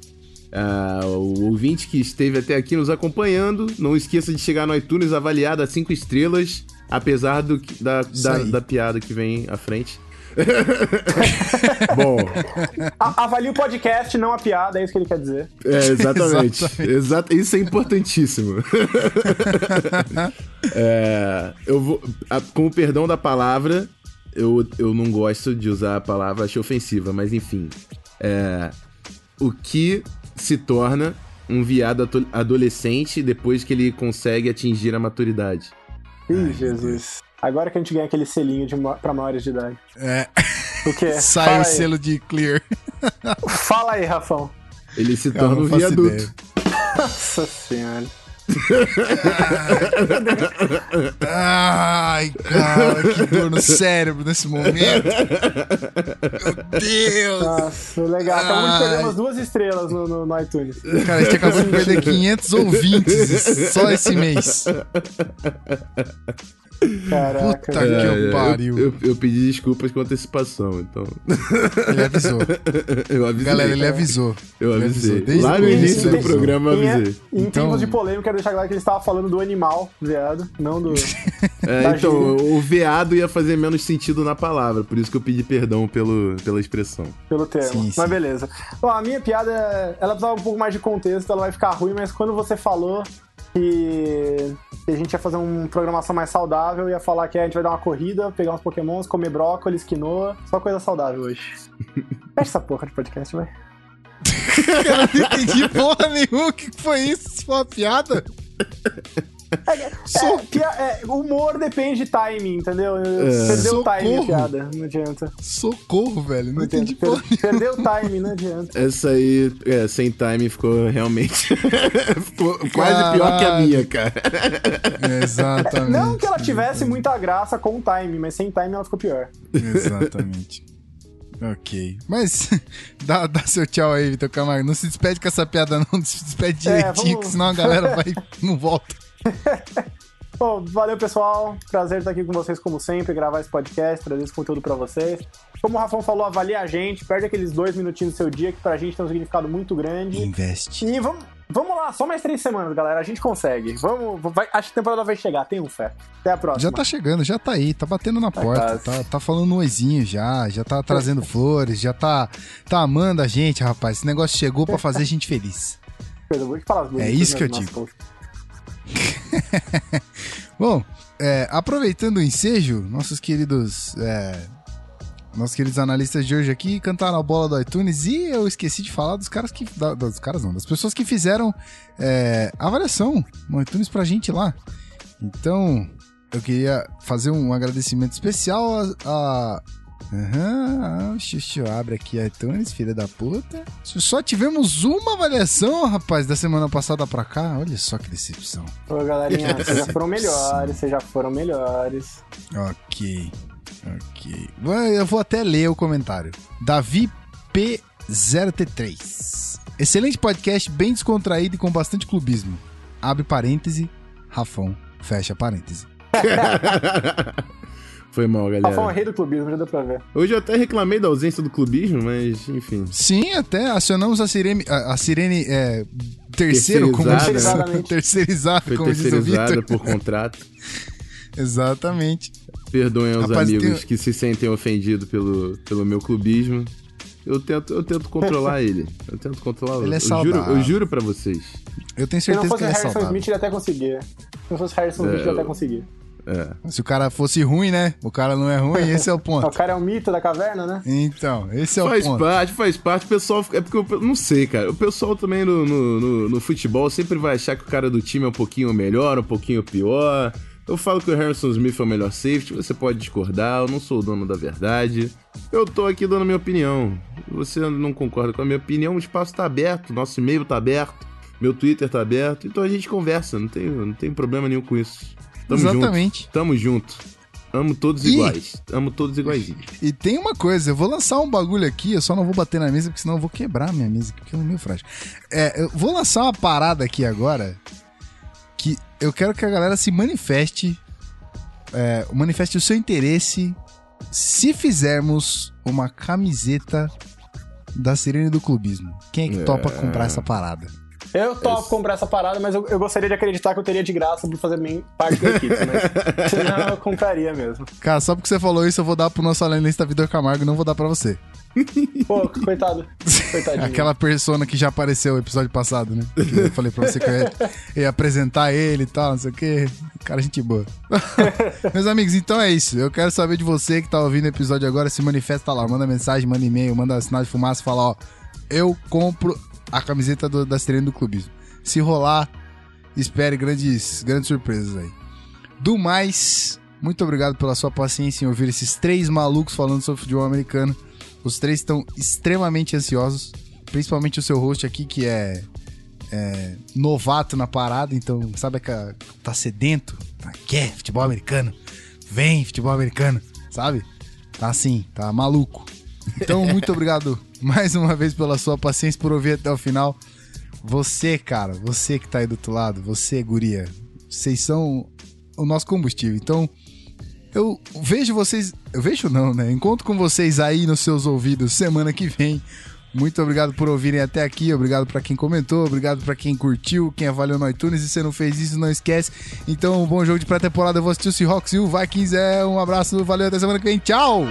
Ah, o ouvinte que esteve até aqui nos acompanhando, não esqueça de chegar no iTunes avaliado a 5 estrelas, apesar do, que- da, da, da piada que vem à frente. Bom, A- avalie o podcast, não a piada, é isso que ele quer dizer. É, exatamente. Exatamente. Exata- Isso é importantíssimo. É, eu vou. a- com o perdão da palavra, eu, eu não gosto de usar a palavra, achei ofensiva, mas enfim. É, o que se torna um viado adolescente depois que ele consegue atingir a maturidade? Ih, Jesus. Agora que a gente ganha aquele selinho de pra maiores de idade. É. O quê? Sai Fala o aí. selo de clear. Fala aí, Rafão. Ele se torna um viaduto. ideia. Nossa senhora. Ai, cara, que dor no cérebro nesse momento. Meu Deus. Nossa, legal. Acabamos de perder umas duas estrelas no, no- no iTunes. Cara, a gente acabou de perder 500 ouvintes só esse mês. Caraca. Puta que É, eu pariu. Eu, eu pedi desculpas com antecipação, então. Ele avisou. eu avisei. Galera, ele avisou. Eu Ele avisei. avisou. Desde Lá no início do programa eu Em, avisei. em Então- tempos de polêmica, quero deixar claro que ele estava falando do animal, viado, não do. É, então, gíria. o veado ia fazer menos sentido na palavra, por isso que eu pedi perdão pelo, pela expressão. Pelo termo. Sim, sim. Mas beleza. Bom, a minha piada, ela precisava um pouco mais de contexto, ela vai ficar ruim, mas quando você falou que, que a gente ia fazer uma programação mais saudável, ia falar que a gente vai dar uma corrida, pegar uns pokémons, comer brócolis, quinoa, só coisa saudável hoje. Fecha essa porra de podcast, vai. Cara, não entendi porra nenhuma. O que foi isso? Isso foi uma piada? É, pia- é, humor depende de timing, entendeu? Perdeu o timing a piada, não adianta. Socorro, velho. Não Não entendi Per- Perdeu o timing, não adianta. Essa aí, é, sem time, ficou realmente. ficou quase pior que a minha, cara. Exatamente. Não que ela tivesse muita graça com o timing, mas sem timing ela ficou pior. Exatamente. Ok. Mas dá, dá seu tchau aí, Vitor Camargo. Não se despede com essa piada, não. Se despede É, direitinho, vamos- que senão a galera vai não volta. Bom, valeu pessoal. Prazer estar aqui com vocês como sempre, gravar esse podcast, trazer esse conteúdo pra vocês. Como o Rafão falou, avalie a gente, perde aqueles dois minutinhos do seu dia que pra gente tem um significado muito grande. Investe. E vamos, vamos lá, só mais três semanas, galera. A gente consegue. Vamos, vai- acho que a temporada vai chegar, tenham fé. Até a próxima. Já tá chegando, já tá aí, tá batendo na porta, quase. tá, tá falando um oizinho já, já tá trazendo flores, já tá, tá amando a gente, rapaz. Esse negócio chegou pra fazer a gente feliz. Coisa boa. Que palavras bonitas, É isso que eu digo. Bom, é, aproveitando o ensejo, nossos queridos. é, nossos queridos analistas de hoje aqui cantaram a bola do iTunes e eu esqueci de falar dos caras que. da- dos caras não, das pessoas que fizeram é, avaliação no iTunes pra gente lá. Então, eu queria fazer um agradecimento especial a. a Aham, o Xuxu abre aqui iTunes, filha da puta. Só tivemos uma avaliação, rapaz, da semana passada pra cá. Olha só que decepção. Ô, galerinha, vocês já foram melhores, vocês já foram melhores. Ok, ok. Eu vou até ler o comentário. Davi P0T3. Excelente podcast, bem descontraído e com bastante clubismo. Abre parêntese, Rafão, fecha parêntese. Foi mal, galera. Rafão é rei do clubismo, já deu pra ver. Hoje eu até reclamei da ausência do clubismo, mas enfim. Sim, até acionamos a sirene, a, a sirene é, terceiro, como diz, Terceirizadamente. terceirizada, Foi como diz o terceirizada por contrato. Exatamente. Perdoem aos Rapaz, amigos tem- que se sentem ofendidos pelo, pelo meu clubismo. Eu tento, eu tento controlar ele. Eu tento controlar Ele é eu juro, eu juro pra vocês. Eu tenho Se não certeza fosse que ele é Harrison saudável. Smith, ele até conseguia. Se não fosse Harrison Smith, ele até conseguia. É. Se o cara fosse ruim, né? O cara não é ruim, esse é o O ponto. cara é o mito da caverna, né? Então, esse é o Faz ponto. parte, faz parte. O pessoal. É porque eu não sei, cara. O pessoal também no, no, no- no futebol sempre vai achar que o cara do time é um pouquinho melhor, um pouquinho pior. Eu falo que o Harrison Smith é o melhor safety, você pode discordar, eu não sou o dono da verdade. Eu tô aqui dando minha opinião. Se você não concorda com a minha opinião, o espaço tá aberto, nosso e-mail tá aberto, meu Twitter tá aberto, então a gente conversa, não tem, não tem problema nenhum com isso. Tamo Exatamente. junto. Tamo junto. Amo todos E- iguais. Amo todos iguaizinhos. E tem uma coisa, eu vou lançar um bagulho aqui, eu só não vou bater na mesa, porque senão eu vou quebrar a minha mesa, porque ela é meio frágil. É, eu vou lançar uma parada aqui agora, que eu quero que a galera se manifeste, é, manifeste o seu interesse se fizermos uma camiseta da Sirene do Clubismo. Quem é que topa comprar essa parada? Eu topo comprar essa parada, mas eu, eu gostaria de acreditar que eu teria de graça por fazer bem parte da equipe, mas senão eu compraria mesmo. Cara, só porque você falou isso, eu vou dar pro nosso analista Vitor Camargo e não vou dar pra você. Pô, coitado. Coitadinho. Aquela persona que já apareceu no episódio passado, né? Que eu falei pra você que eu ia, ia apresentar ele e tal, não sei o quê. Cara, gente boa. Meus amigos, então é isso. Eu quero saber de você que tá ouvindo o episódio agora, se manifesta lá, manda mensagem, manda e-mail, manda sinal de fumaça, fala, ó, eu compro a camiseta do, da Serena do Clubismo. Se rolar, espere grandes, grandes surpresas aí. Do mais, muito obrigado pela sua paciência em ouvir esses três malucos falando sobre futebol americano. Os três estão extremamente ansiosos, principalmente o seu host aqui, que é, é, novato na parada, então sabe que tá sedento, tá, quer futebol americano, vem futebol americano, sabe? Tá assim, tá maluco. Então, muito obrigado mais uma vez pela sua paciência, por ouvir até o final. Você, cara, você que tá aí do outro lado, você, guria, vocês são o nosso combustível. Então, eu vejo vocês. Eu vejo não, né? Encontro com vocês aí nos seus ouvidos semana que vem. Muito obrigado por ouvirem até aqui. Obrigado pra quem comentou. Obrigado pra quem curtiu, quem avaliou no iTunes. E se você não fez isso, não esquece. Então, um bom jogo de pré-temporada. Eu vou assistir o Seahawks e o Vikings. É um abraço. Valeu, até semana que vem. Tchau!